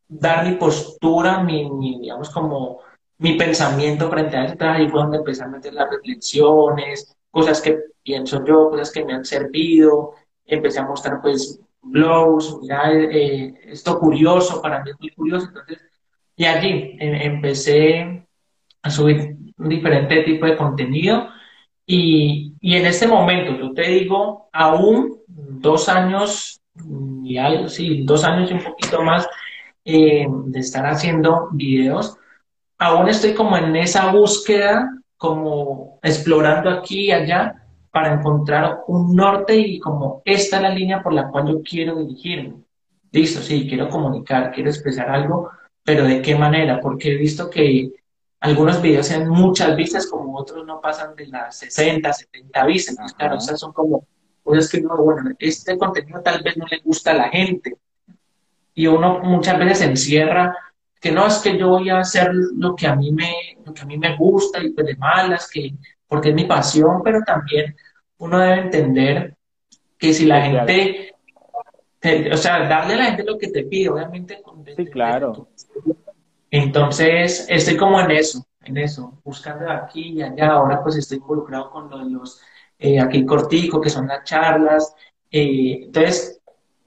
A: dar mi postura, mi, mi digamos, como mi pensamiento frente a eso, ahí fue donde empecé a meter las reflexiones, cosas que pienso yo, cosas que me han servido, empecé a mostrar pues blogs, mira, eh, esto curioso, para mí es muy curioso, entonces, y allí em, empecé a subir un diferente tipo de contenido. Y, y en este momento, yo te digo, aún dos años y algo, sí, dos años y un poquito más eh, de estar haciendo videos, aún estoy como en esa búsqueda, como explorando aquí y allá para encontrar un norte y como esta es la línea por la cual yo quiero dirigirme. Listo, sí, quiero comunicar, quiero expresar algo, pero ¿de qué manera? Porque he visto que algunos videos tienen muchas vistas, como otros no pasan de las 60, 70 vistas. claro, esas son como cosas que no, bueno, este contenido tal vez no le gusta a la gente. Y uno muchas veces se encierra que no es que yo voy a hacer lo que a mí me, lo que a mí me gusta y pues de malas, que, porque es mi pasión, pero también uno debe entender que si la gente, o sea, darle a la gente lo que te pide, obviamente.
B: Sí, claro.
A: Entonces, estoy como en eso, en eso, buscando aquí y allá. Ahora pues estoy involucrado con lo de los, eh, aquí cortico, que son las charlas. Eh, entonces,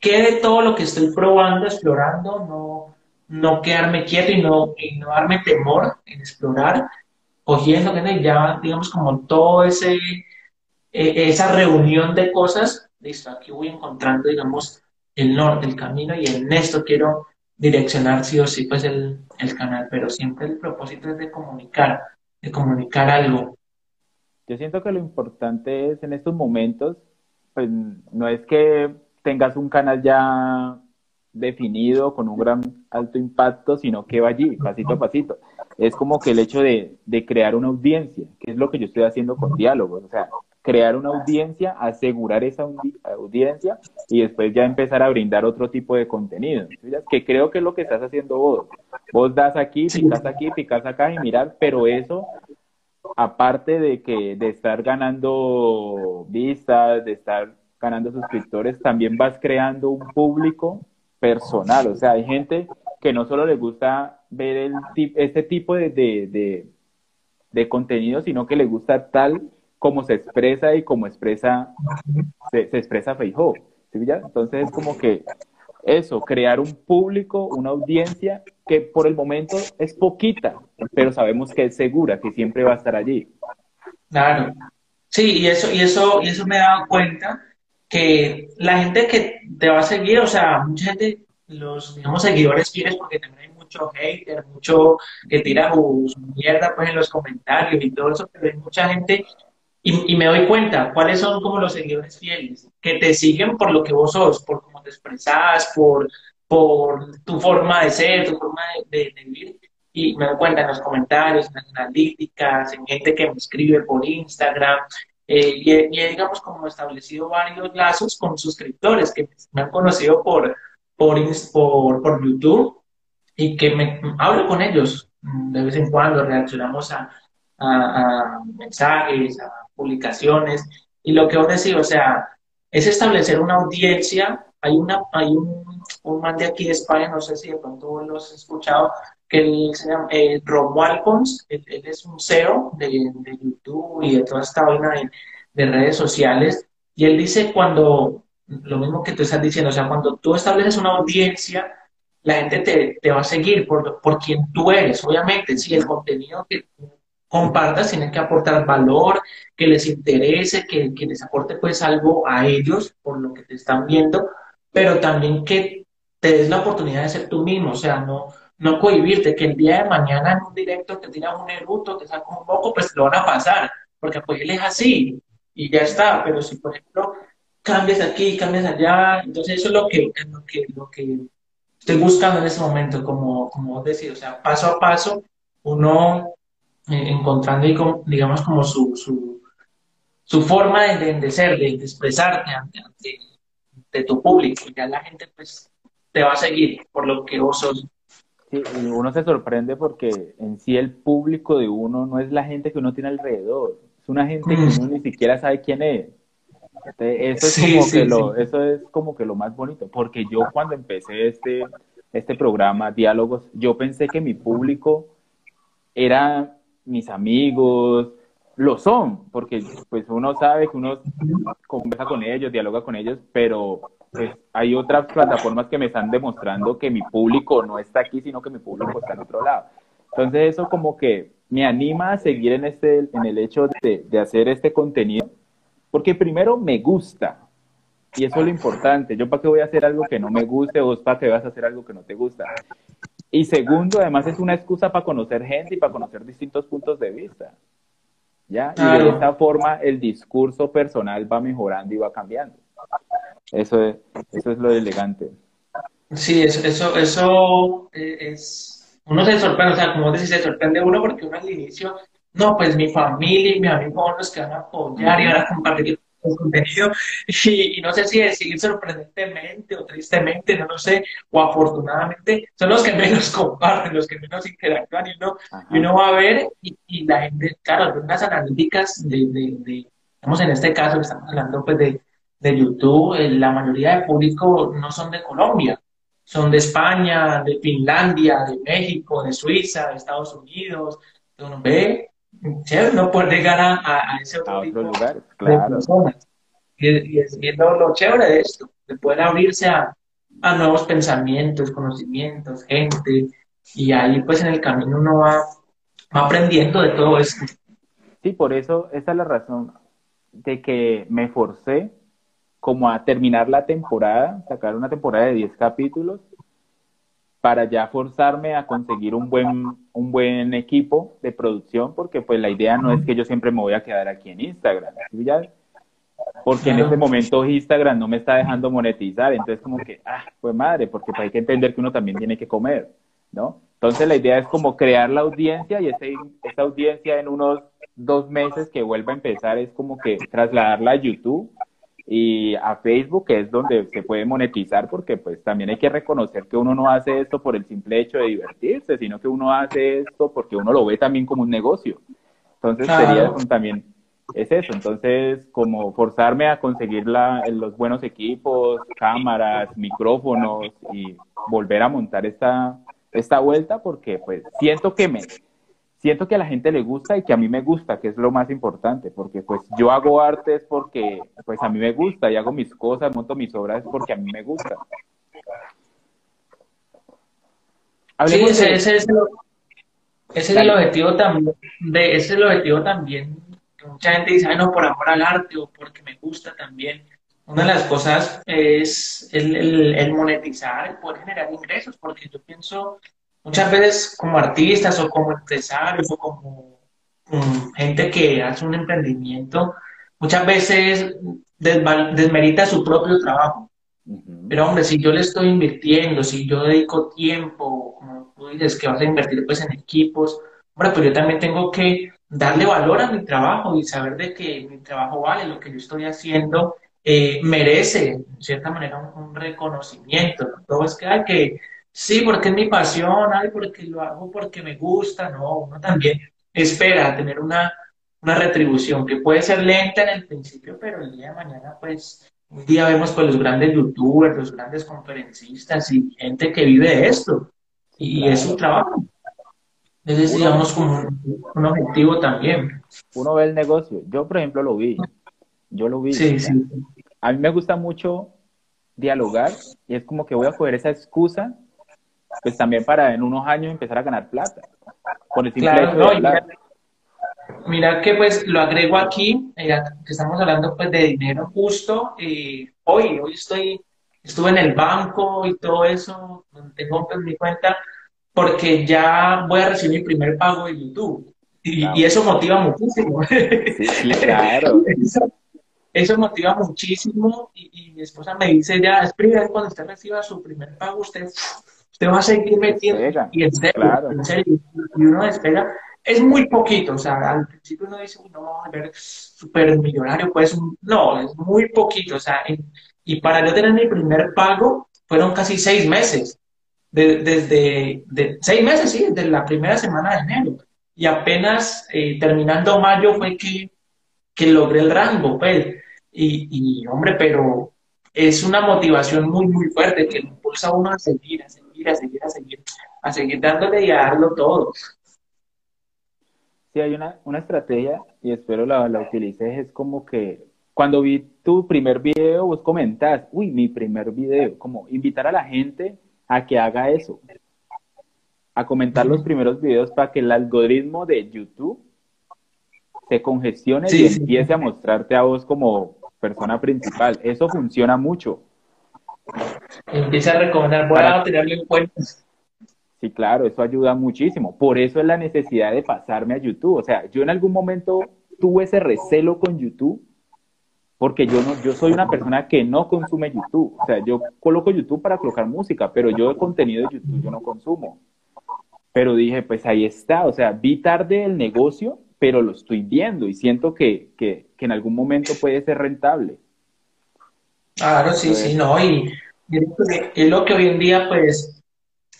A: ¿qué de todo lo que estoy probando, explorando, no, no quedarme quieto y no, y no darme temor en explorar, cogiendo ya, digamos, como todo ese, e, esa reunión de cosas, listo, aquí voy encontrando, digamos, el norte, el camino, y en esto quiero direccionar sí o sí, pues el, el canal, pero siempre el propósito es de comunicar, de comunicar algo.
B: Yo siento que lo importante es en estos momentos, pues no es que tengas un canal ya definido, con un gran alto impacto, sino que va allí, pasito a pasito. Es como que el hecho de, de crear una audiencia, que es lo que yo estoy haciendo con diálogos, o sea, crear una audiencia, asegurar esa audiencia y después ya empezar a brindar otro tipo de contenido. Que creo que es lo que estás haciendo vos. Vos das aquí, picas aquí, picas acá y mirar, pero eso, aparte de que de estar ganando vistas, de estar ganando suscriptores, también vas creando un público personal. O sea, hay gente que no solo le gusta ver el, este tipo de, de, de, contenido, sino que le gusta tal como se expresa y como expresa, se, expresa Feijóo. Entonces es como que eso, crear un público, una audiencia que por el momento es poquita, pero sabemos que es segura, que siempre va a estar allí.
A: Claro. Sí, y eso, y eso, y eso me he dado cuenta que la gente que te va a seguir, o sea, mucha gente, los, digamos, seguidores fieles, porque también hay mucho hater, mucho que tira su, mierda pues en los comentarios y todo eso, pero hay mucha gente, y, y, me doy cuenta, cuáles son como los seguidores fieles, que te siguen por lo que vos sos, por cómo te expresás, por, por tu forma de ser, tu forma de, de vivir, y me doy cuenta en los comentarios, en las analíticas, en gente que me escribe por Instagram, eh, y, he, digamos, como establecido varios lazos con suscriptores que me han conocido por, por, por, por YouTube y que me hablo con ellos de vez en cuando, reaccionamos a, a, mensajes, a publicaciones, y lo que os decía, o sea, es establecer una audiencia. Hay, una, hay un, un man de aquí de España, no sé si de pronto lo has escuchado, que él se llama eh, él, es un CEO de, de, YouTube y de toda esta vaina de, de, redes sociales, y él dice cuando, lo mismo que tú estás diciendo, o sea, cuando tú estableces una audiencia, la gente te, te va a seguir por, por quien tú eres, obviamente, si el contenido que compartas tiene que aportar valor, que les interese, que, que les aporte pues algo a ellos por lo que te están viendo, pero también que te des la oportunidad de ser tú mismo, o sea, no, no cohibirte, que el día de mañana en un directo te tiras un eruto, te saca un poco, pues te lo van a pasar, porque pues él es así y ya está, pero si por ejemplo cambias aquí, cambias allá, entonces eso es lo que, lo que, lo que estoy buscando en ese momento, como, como vos decís, o sea, paso a paso, uno eh, encontrando digamos, como su, su, su forma de, de, ser, de, de expresarte ante, ante, ante, tu público. Ya la gente, pues, te va a seguir por lo que vos sos.
B: Sí, y uno se sorprende porque en sí el público de uno no es la gente que uno tiene alrededor, es una gente que uno ni siquiera sabe quién es. Eso es, sí, como sí, que lo, eso es como que lo más bonito, porque yo cuando empecé este, este programa, Diálogos, yo pensé que mi público era mis amigos, lo son, porque pues uno sabe que uno conversa con ellos, dialoga con ellos, pero pues hay otras plataformas que me están demostrando que mi público no está aquí, sino que mi público está en otro lado. Entonces eso como que me anima a seguir en, este, en el hecho de, de hacer este contenido, porque primero me gusta, y eso es lo importante. Yo para qué voy a hacer algo que no me guste, vos para qué vas a hacer algo que no te gusta. Y segundo, además es una excusa para conocer gente y para conocer distintos puntos de vista. ¿Ya? Y de esta forma el discurso personal va mejorando y va cambiando. Eso es, eso es lo elegante.
A: Sí, eso, eso, eso es... Uno se sorprende, o sea, como decís, se sorprende uno porque uno al inicio, no, pues mi familia y mi amigo son los que van a apoyar y van a compartir el contenido y, y, no sé si decir sorprendentemente o tristemente, no lo sé, o afortunadamente, son los que menos comparten, los que menos interactúan y uno, y uno va a ver y, y la gente, claro, unas analíticas de, de, de, digamos en este caso estamos hablando pues de, de YouTube, eh, la mayoría del público no son de Colombia, son de España, de Finlandia, de México, de Suiza, de Estados Unidos, de uno ve chévere no poder llegar a, a, ese otro,
B: a otro lugar, claro.
A: Y, y, es, y es lo, lo, chévere de esto, de poder abrirse a, a, nuevos pensamientos, conocimientos, gente, y ahí pues en el camino uno va, va aprendiendo de todo esto.
B: Sí, por eso esa es la razón de que me forcé como a terminar la temporada, sacar una temporada de 10 capítulos para ya forzarme a conseguir un buen, un buen equipo de producción, porque pues la idea no es que yo siempre me voy a quedar aquí en Instagram, ¿ya? porque en este momento Instagram no me está dejando monetizar, entonces como que, ah, pues madre, porque hay que entender que uno también tiene que comer, ¿no? Entonces la idea es como crear la audiencia y ese, esa audiencia en unos dos meses que vuelva a empezar es como que trasladarla a YouTube y a Facebook, que es donde se puede monetizar, porque pues también hay que reconocer que uno no hace esto por el simple hecho de divertirse, sino que uno hace esto porque uno lo ve también como un negocio. Entonces sería también, es eso, entonces como forzarme a conseguir la, los buenos equipos, cámaras, micrófonos y volver a montar esta, esta vuelta, porque pues siento que me, siento que a la gente le gusta y que a mí me gusta, que es lo más importante, porque pues yo hago artes porque pues a mí me gusta y hago mis cosas, monto mis obras porque a mí me gusta.
A: Hablemos sí, ese, ese, es, el, ese es el objetivo también, de, ese es el objetivo también, que mucha gente dice, Ay, no, por amor al arte o porque me gusta también. Una de las cosas es el, el, el monetizar, el poder generar ingresos, porque yo pienso muchas veces como artistas o como empresarios o como um, gente que hace un emprendimiento, muchas veces desmerita su propio trabajo. Uh -huh. Pero hombre, si yo le estoy invirtiendo, si yo dedico tiempo, como tú dices, que vas a invertir pues en equipos, hombre, pues yo también tengo que darle valor a mi trabajo y saber de que mi trabajo vale, lo que yo estoy haciendo eh, merece, en cierta manera, un, un reconocimiento. Todo es que hay que sí, porque es mi pasión, ay, porque lo hago porque me gusta, no, uno también espera tener una, una retribución que puede ser lenta en el principio, pero el día de mañana, pues, un día vemos pues los grandes youtubers, los grandes conferencistas y gente que vive de esto, y claro. es su trabajo. Entonces, uno, digamos, como un, un, objetivo también.
B: Uno ve el negocio. Yo, por ejemplo, lo vi. Yo lo vi.
A: Sí, sí.
B: A mí me gusta mucho dialogar y es como que voy a coger esa excusa pues también para en unos años empezar a ganar plata. Por el
A: claro, no, mira, mira, que pues lo agrego aquí, eh, que estamos hablando pues de dinero justo. Eh, hoy, hoy estoy, estuve en el banco y todo eso, tengo pues mi cuenta, porque ya voy a recibir mi primer pago de YouTube. Y, claro. y eso motiva muchísimo.
B: Sí, claro.
A: eso, eso, motiva muchísimo y, y, mi esposa me dice ya, es primero cuando usted reciba su primer pago, usted te va a seguir metiendo
B: despega,
A: y en serio,
B: claro.
A: en serio, y uno despega es muy poquito, o sea, al principio uno dice, no, vamos a ver súper millonario, pues no, es muy poquito, o sea, y para yo tener mi primer pago fueron casi seis meses, desde seis meses, sí, desde la primera semana de enero, y apenas eh, terminando mayo fue que, que logré el rango, pues, y, y, hombre, pero es una motivación muy, muy fuerte que impulsa a uno a seguir, a seguir, a seguir, a seguir, a seguir dándole y a darlo todo.
B: Sí, hay una, una estrategia y espero la, la utilices, es como que cuando vi tu primer video, vos comentás, uy, mi primer video, como invitar a la gente a que haga eso, a comentar los primeros videos para que el algoritmo de YouTube se congestione y empiece a mostrarte a vos como persona principal. Eso funciona mucho.
A: Empieza a recomendar, voy a tenerlo en cuenta.
B: Sí, claro, eso ayuda muchísimo. Por eso es la necesidad de pasarme a YouTube. O sea, yo en algún momento tuve ese recelo con YouTube porque yo no, yo soy una persona que no consume YouTube. O sea, yo coloco YouTube para colocar música, pero yo de contenido de YouTube yo no consumo. Pero dije, pues ahí está. O sea, vi tarde el negocio, pero lo estoy viendo y siento que, que, que en algún momento puede ser rentable.
A: Claro, sí, sí, no. Y, es lo que hoy en día, pues,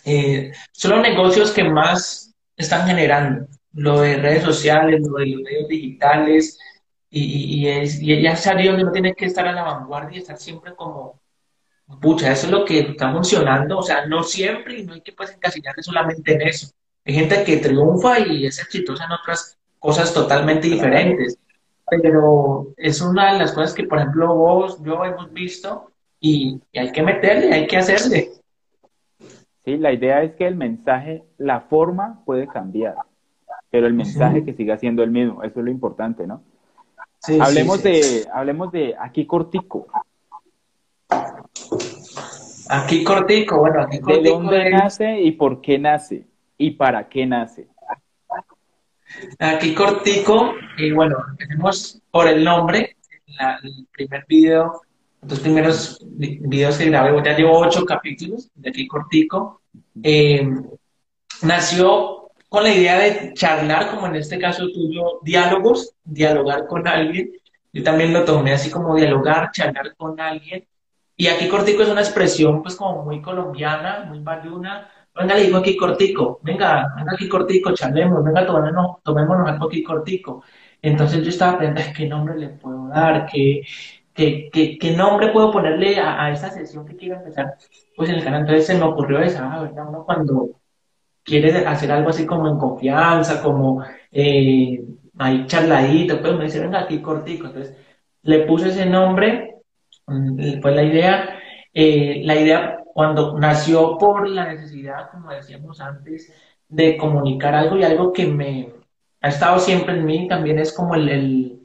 A: eh, son los negocios que más están generando, lo de redes sociales, lo de los medios digitales, y, y, es, y ya salió donde uno tiene que estar a la vanguardia y estar siempre como, pucha, eso es lo que está funcionando, o sea, no siempre y no hay que pues encasillarse solamente en eso. Hay gente que triunfa y es exitosa en otras cosas totalmente diferentes, pero es una de las cosas que, por ejemplo, vos, yo hemos visto y, y hay que meterle, hay que hacerle.
B: ¿sí? La idea es que el mensaje, la forma puede cambiar, pero el mensaje que siga siendo el mismo, eso es lo importante, ¿no? hablemos de, hablemos de aquí cortico.
A: Aquí cortico, bueno, aquí
B: cortico. ¿De dónde nace y por qué nace? ¿Y para qué nace?
A: Aquí cortico, y bueno, empecemos por el nombre. el primer video los primeros videos que grabé, ya llevo ocho capítulos de aquí cortico. Eh, nació con la idea de charlar, como en este caso tuyo, diálogos, dialogar con alguien. Yo también lo tomé así como dialogar, charlar con alguien. Y aquí cortico es una expresión pues como muy colombiana, muy bayuna. Venga, le digo aquí cortico, venga, venga aquí cortico, charlemos, venga, tomémonos, tomémonos algo aquí cortico. Entonces yo estaba pensando, ¿qué nombre le puedo dar? ¿Qué, ¿Qué, nombre puedo ponerle a, a, esta sesión que quiero empezar? Pues en el canal, entonces se me ocurrió esa, ah, ¿verdad? Uno cuando quiere hacer algo así como en confianza, como eh, ahí charladito, pues me venga, aquí cortico. Entonces le puse ese nombre, fue la idea. Eh, la idea cuando nació por la necesidad, como decíamos antes, de comunicar algo y algo que me ha estado siempre en mí, también es como el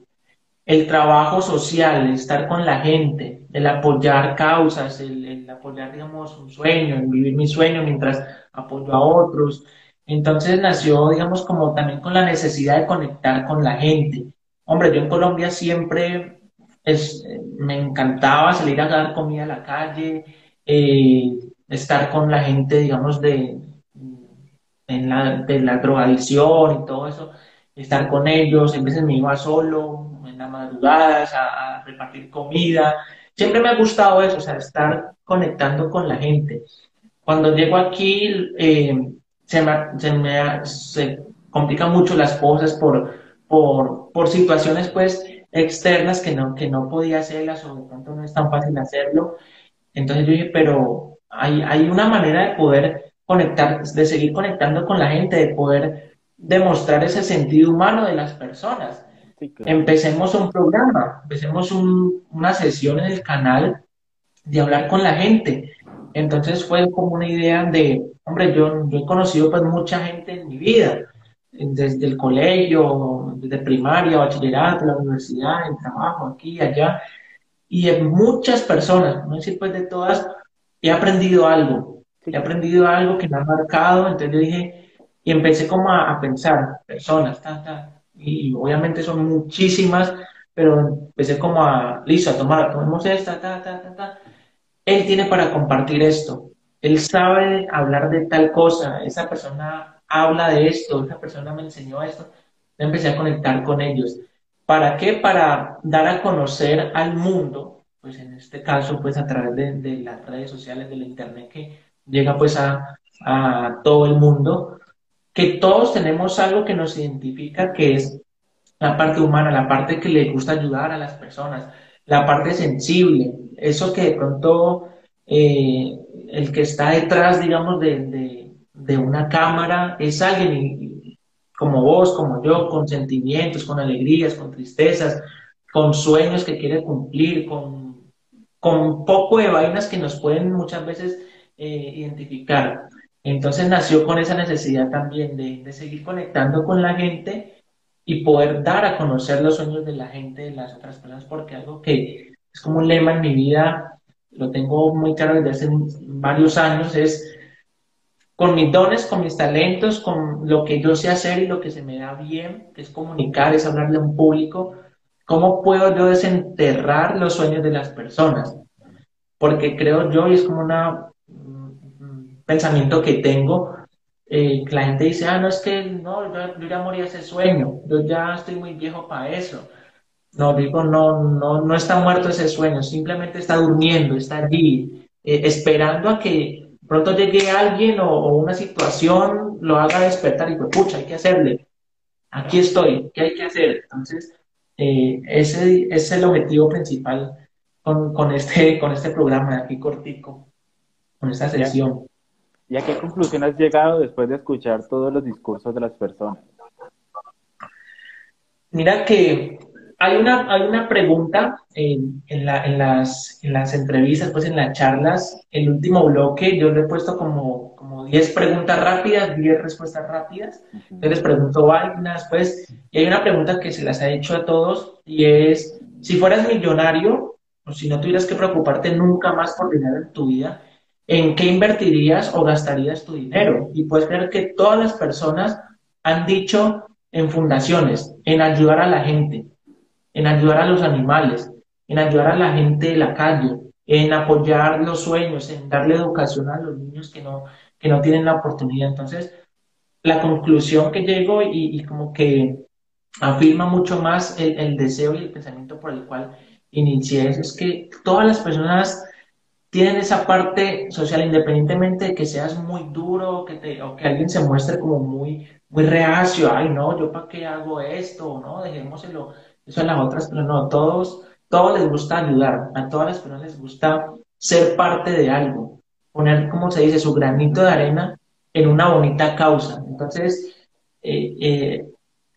A: trabajo social, el estar con la gente, el apoyar causas, el, apoyar, digamos, un sueño, el vivir mi sueño mientras apoyo a otros. Entonces nació, digamos, como también con la necesidad de conectar con la gente. Hombre, yo en Colombia siempre es, me encantaba salir a dar comida a la calle, eh, estar con la gente, digamos, de, en la, de la drogadicción y todo eso, estar con ellos, a veces me iba solo, en las madrugadas, a, repartir comida. Siempre me ha gustado eso, o sea, estar conectando con la gente. Cuando llego aquí, eh, se, me, se, me, se complican mucho las cosas por, por, por situaciones, pues, externas que no, que no podía hacerlas o de pronto no es tan fácil hacerlo. Entonces yo dije, pero hay, hay una manera de poder conectar, de seguir conectando con la gente, de poder demostrar ese sentido humano de las personas. Empecemos un programa, empecemos una sesión en el canal de hablar con la gente. Entonces fue como una idea de, hombre, yo, he conocido pues mucha gente en mi vida, desde el colegio, desde primaria, bachillerato, la universidad, el trabajo, aquí, allá, y en muchas personas, no decir pues de todas, he aprendido algo, he aprendido algo que me ha marcado, entonces yo dije, y empecé como a, pensar, personas, ta, ta, y obviamente son muchísimas, pero empecé como a, listo, a tomar, tomemos esta, ta, ta, ta, ta. Él tiene para compartir esto, él sabe hablar de tal cosa, esa persona habla de esto, esta persona me enseñó esto, empecé a conectar con ellos. ¿Para qué? Para dar a conocer al mundo, pues en este caso, pues a través de, las redes sociales, del internet que llega pues a, a todo el mundo, que todos tenemos algo que nos identifica, que es la parte humana, la parte que le gusta ayudar a las personas, la parte sensible, eso que de pronto eh, el que está detrás, digamos, de, de, una cámara es alguien como vos, como yo, con sentimientos, con alegrías, con tristezas, con sueños que quiere cumplir, con, con un poco de vainas que nos pueden muchas veces eh, identificar. Entonces nació con esa necesidad también de, seguir conectando con la gente y poder dar a conocer los sueños de la gente, de las otras personas, porque algo que es como un lema en mi vida, lo tengo muy claro desde hace varios años, es con mis dones, con mis talentos, con lo que yo sé hacer y lo que se me da bien, que es comunicar, es hablarle a un público, ¿cómo puedo yo desenterrar los sueños de las personas? Porque creo yo, y es como un pensamiento que tengo, eh, la gente dice, ah, no, es que no, yo, ya morí ese sueño, yo ya estoy muy viejo para eso. No, digo, no, no, no está muerto ese sueño, simplemente está durmiendo, está allí, eh, esperando a que pronto llegue alguien o, una situación lo haga despertar y pues, pucha, hay que hacerle. Aquí estoy, ¿qué hay que hacer? Entonces, eh, ese, es el objetivo principal con, con, este, con este programa de aquí cortico, con esta sesión.
B: ¿Y a qué conclusión has llegado después de escuchar todos los discursos de las personas?
A: Mira que hay una, hay una pregunta en, en, las, en las entrevistas, pues en las charlas, el último bloque, yo le he puesto como, como 10 preguntas rápidas, 10 respuestas rápidas. Entonces les pregunto vainas, pues, y hay una pregunta que se las ha hecho a todos y es, si fueras millonario, o si no tuvieras que preocuparte nunca más por dinero en tu vida, en qué invertirías o gastarías tu dinero. Y puedes ver que todas las personas han dicho en fundaciones, en ayudar a la gente, en ayudar a los animales, en ayudar a la gente de la calle, en apoyar los sueños, en darle educación a los niños que no, que no tienen la oportunidad. Entonces, la conclusión que llego y, como que afirma mucho más el, el, deseo y el pensamiento por el cual inicié eso, es que todas las personas tienen esa parte social, independientemente de que seas muy duro que te, o que alguien se muestre como muy, muy reacio, ay no, yo para qué hago esto, no, dejémoselo, eso en las otras, pero no, todos, todos les gusta ayudar, a todas las personas les gusta ser parte de algo, poner, como se dice, su granito de arena en una bonita causa. Entonces, eh, eh,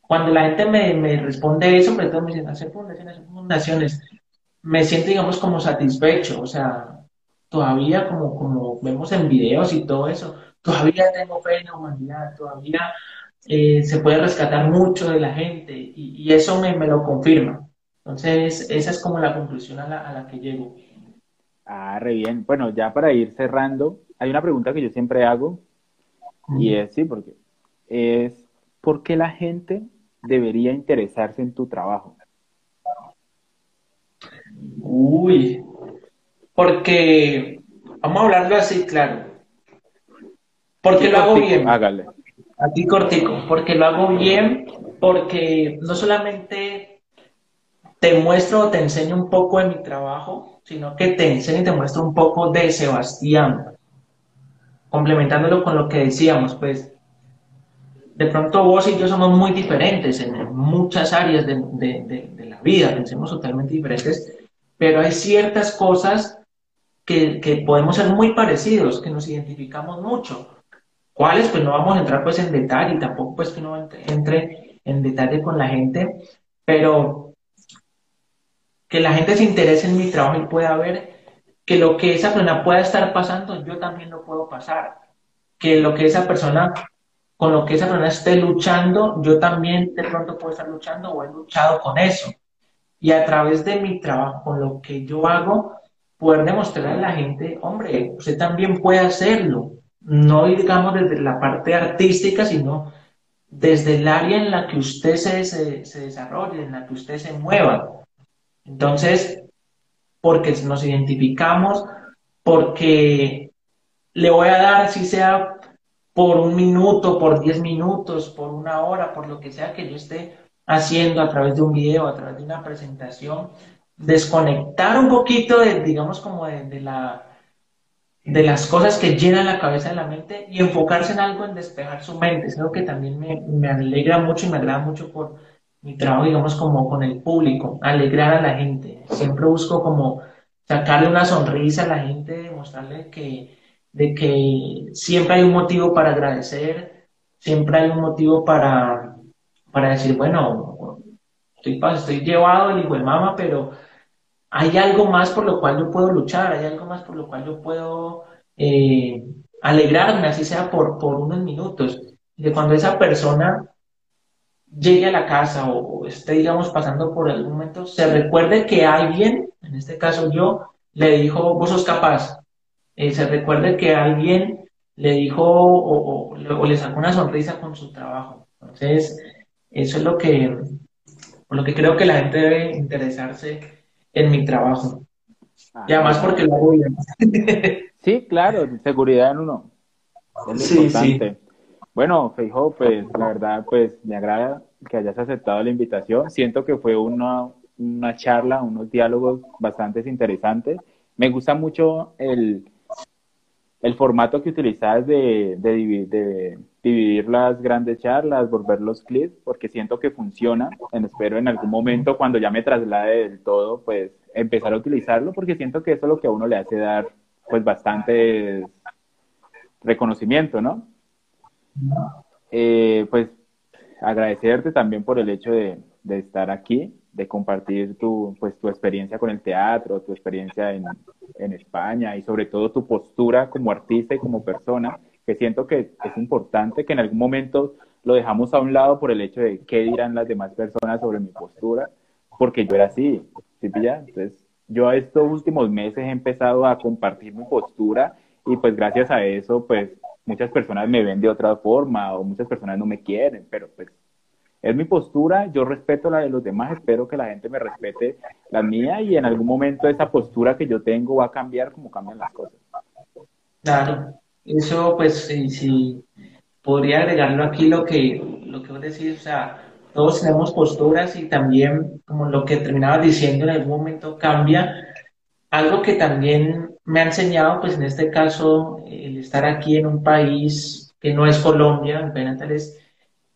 A: cuando la gente me, me responde eso, sobre todo me dicen, hacer fundaciones, fundaciones, me siento, digamos, como satisfecho, o sea, todavía como, como vemos en videos y todo eso, todavía tengo fe en la humanidad, todavía eh, se puede rescatar mucho de la gente y, eso me, me, lo confirma. Entonces, esa es como la conclusión a la, a la que llego.
B: Ah, re bien. Bueno, ya para ir cerrando, hay una pregunta que yo siempre hago y es, sí, porque es, ¿por qué la gente debería interesarse en tu trabajo?
A: Uy, porque, vamos a hablarlo así, claro. Porque lo hago bien.
B: Hágale.
A: Aquí cortico, porque lo hago bien, porque no solamente te muestro o te enseño un poco de mi trabajo, sino que te enseño y te muestro un poco de Sebastián, complementándolo con lo que decíamos, pues de pronto vos y yo somos muy diferentes en muchas áreas de, de, de la vida, pensemos totalmente diferentes, pero hay ciertas cosas que, podemos ser muy parecidos, que nos identificamos mucho. ¿Cuáles? Pues no vamos a entrar pues en detalle, tampoco pues que no entre, en detalle con la gente, pero que la gente se interese en mi trabajo y pueda ver que lo que esa persona pueda estar pasando, yo también lo puedo pasar. Que lo que esa persona, con lo que esa persona esté luchando, yo también de pronto puedo estar luchando o he luchado con eso. Y a través de mi trabajo, con lo que yo hago, poder demostrarle a la gente, hombre, usted también puede hacerlo. No digamos desde la parte artística, sino desde el área en la que usted se, se, desarrolle, en la que usted se mueva. Entonces, porque nos identificamos, porque le voy a dar, si sea por un minuto, por diez minutos, por una hora, por lo que sea que yo esté haciendo a través de un video, a través de una presentación, desconectar un poquito de, digamos, como de, la, de las cosas que llenan la cabeza de la mente y enfocarse en algo, en despejar su mente. Es algo que también me, me alegra mucho y me agrada mucho por mi trabajo, digamos, como con el público, alegrar a la gente. Siempre busco como sacarle una sonrisa a la gente, demostrarle que, de que siempre hay un motivo para agradecer, siempre hay un motivo para, para decir, bueno, estoy, estoy llevado el hijo de mama, pero hay algo más por lo cual yo puedo luchar, hay algo más por lo cual yo puedo eh, alegrarme, así sea por, por unos minutos. De cuando esa persona llegue a la casa o, esté, digamos, pasando por algún momento, se recuerde que alguien, en este caso yo, le dijo, vos sos capaz. Eh, se recuerde que alguien le dijo o, o, le sacó una sonrisa con su trabajo. Entonces, eso es lo que, lo que creo que la gente debe interesarse en mi trabajo. Ah, y además porque lo hago bien.
B: Sí, claro, seguridad en uno. Es sí, importante. Sí. Bueno, Feijo, pues la verdad, pues me agrada que hayas aceptado la invitación. Siento que fue una, una charla, unos diálogos bastante interesantes. Me gusta mucho el, el formato que utilizas de, de, de, dividir las grandes charlas, volver los clips, porque siento que funciona. espero en algún momento, cuando ya me traslade del todo, pues empezar a utilizarlo, porque siento que eso es lo que a uno le hace dar, pues, bastante reconocimiento, ¿no? Eh, pues agradecerte también por el hecho de, estar aquí, de compartir tu, pues, tu experiencia con el teatro, tu experiencia en, en España y sobre todo tu postura como artista y como persona, que siento que es importante que en algún momento lo dejamos a un lado por el hecho de qué dirán las demás personas sobre mi postura, porque yo era así, ¿sí Entonces, yo estos últimos meses he empezado a compartir mi postura y pues gracias a eso, pues muchas personas me ven de otra forma o muchas personas no me quieren, pero pues es mi postura, yo respeto la de los demás, espero que la gente me respete la mía y en algún momento esa postura que yo tengo va a cambiar como cambian las cosas.
A: Claro, eso pues sí, podría agregarlo aquí lo que, lo que vos decís, o sea, todos tenemos posturas y también como lo que terminabas diciendo en algún momento cambia. Algo que también me ha enseñado, pues en este caso, el estar aquí en un país que no es Colombia, en es,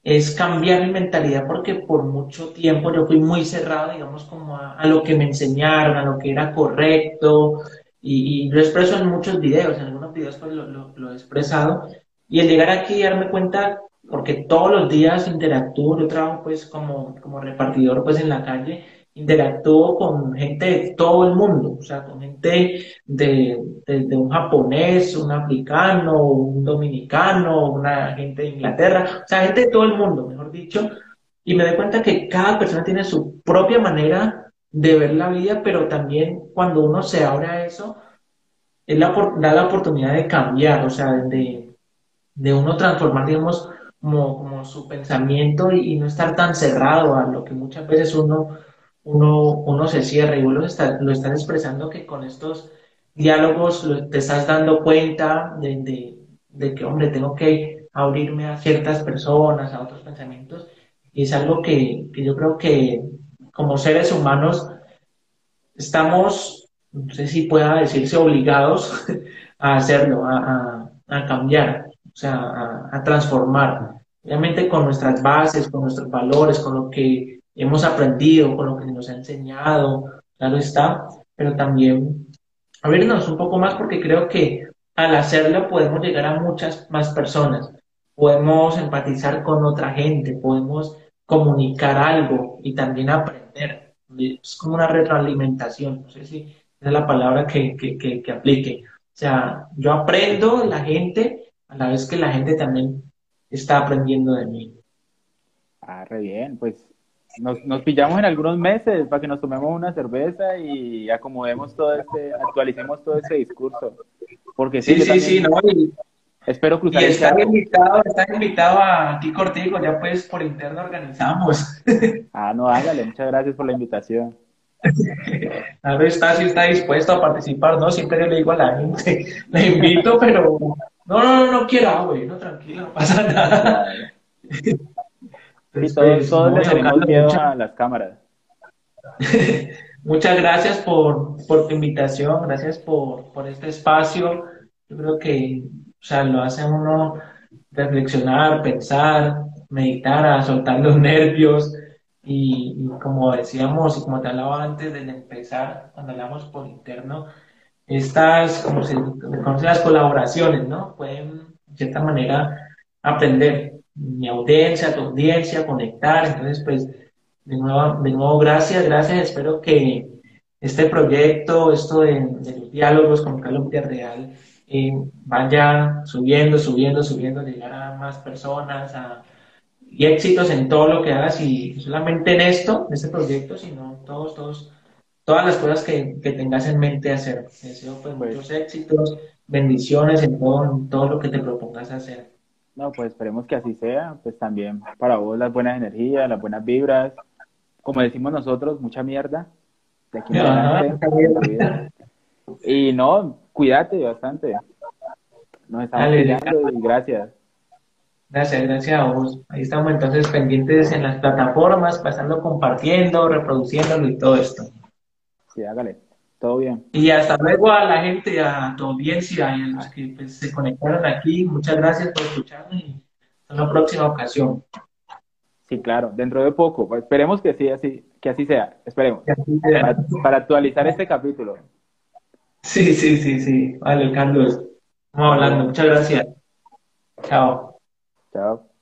A: es cambiar mi mentalidad porque por mucho tiempo yo fui muy cerrado, digamos, como a, lo que me enseñaron, a lo que era correcto, y, lo expreso en muchos videos, en videos pues lo, lo, he expresado, y el llegar aquí y darme cuenta, porque todos los días interactúo, yo trabajo pues como, como repartidor pues en la calle, interactúo con gente de todo el mundo, o sea, con gente de, de, un japonés, un africano, un dominicano, una gente de Inglaterra, o sea, gente de todo el mundo, mejor dicho, y me doy cuenta que cada persona tiene su propia manera de ver la vida, pero también cuando uno se abre a eso, es la, da la oportunidad de cambiar, o sea, de, de uno transformar, digamos, como, como su pensamiento y, y no estar tan cerrado a lo que muchas veces uno uno, uno se cierra. Y vos lo, está, lo estás expresando que con estos diálogos te estás dando cuenta de, de, que, hombre, tengo que abrirme a ciertas personas, a otros pensamientos, y es algo que, que yo creo que como seres humanos estamos, no sé si pueda decirse, obligados a hacerlo, a, a, cambiar, o sea, a, a transformar. Obviamente con nuestras bases, con nuestros valores, con lo que hemos aprendido, con lo que nos ha enseñado, claro está, pero también abrirnos un poco más porque creo que al hacerlo podemos llegar a muchas más personas, podemos empatizar con otra gente, podemos comunicar algo y también aprender. Es como una retroalimentación, no sé si es la palabra que, que, que, que aplique. O sea, yo aprendo la gente a la vez que la gente también está aprendiendo de mí.
B: Ah, re bien, pues nos, nos pillamos en algunos meses para que nos tomemos una cerveza y acomodemos todo este, actualicemos todo ese discurso. Porque
A: sí, sí, sí, no,
B: espero cruzar.
A: Y están invitado, están invitado a ti Cortigo, ya pues por interno organizamos.
B: Ah, no, hágale, muchas gracias por la invitación.
A: A ver, está si está dispuesto a participar, ¿no? Siempre yo le digo a la gente, le invito, pero No, no, no, no quiero agua, no, tranquilo, no pasa nada.
B: Sí,
A: Entonces,
B: todos,
A: pues,
B: todos le tenemos miedo
A: muchas-
B: a las cámaras.
A: Muchas gracias por, por tu invitación, gracias por, por este espacio. Yo creo que, o sea, lo hace uno reflexionar, pensar, meditar, a soltar los nervios. Y, como decíamos, y como te hablaba antes de empezar, cuando hablamos por interno, estas, como se las colaboraciones, ¿no? Pueden, de cierta manera, aprender. Mi audiencia, tu audiencia, conectar. Entonces, pues, de nuevo, de nuevo, gracias, gracias. Espero que este proyecto, esto de, de los diálogos con Carlos Villarreal, eh, vaya subiendo, subiendo, subiendo, llegar a más personas a, y éxitos en todo lo que hagas y no solamente en esto, en este proyecto, sino todos, todos, todas las cosas que, que tengas en mente hacer. Te deseo pues,
B: Pues-
A: muchos éxitos, bendiciones en todo, en todo lo que te propongas hacer.
B: No, pues esperemos que así sea. Pues también para vos las buenas energías, las buenas vibras. Como decimos nosotros, mucha mierda. De aquí adelante,
A: mierda.
B: vida. Y no, cuídate bastante. Nos estamos
A: Dale,
B: cuidando y gracias.
A: Gracias, gracias a vos. Ahí estamos entonces pendientes en las plataformas, pasando, compartiendo, reproduciéndolo y todo esto.
B: Sí, hágale. Todo bien.
A: Y hasta luego a la gente, a tu audiencia y a los que pues, se conectaron aquí. Muchas gracias por escucharme y hasta una próxima ocasión.
B: Sí, claro, dentro de poco. Esperemos que sí, así, que así sea. Esperemos.
A: Que así sea.
B: Para, para actualizar este capítulo.
A: Sí, sí, sí, sí. Vale, Carlos. Vamos hablando. Muchas gracias. Chao.
B: Chao.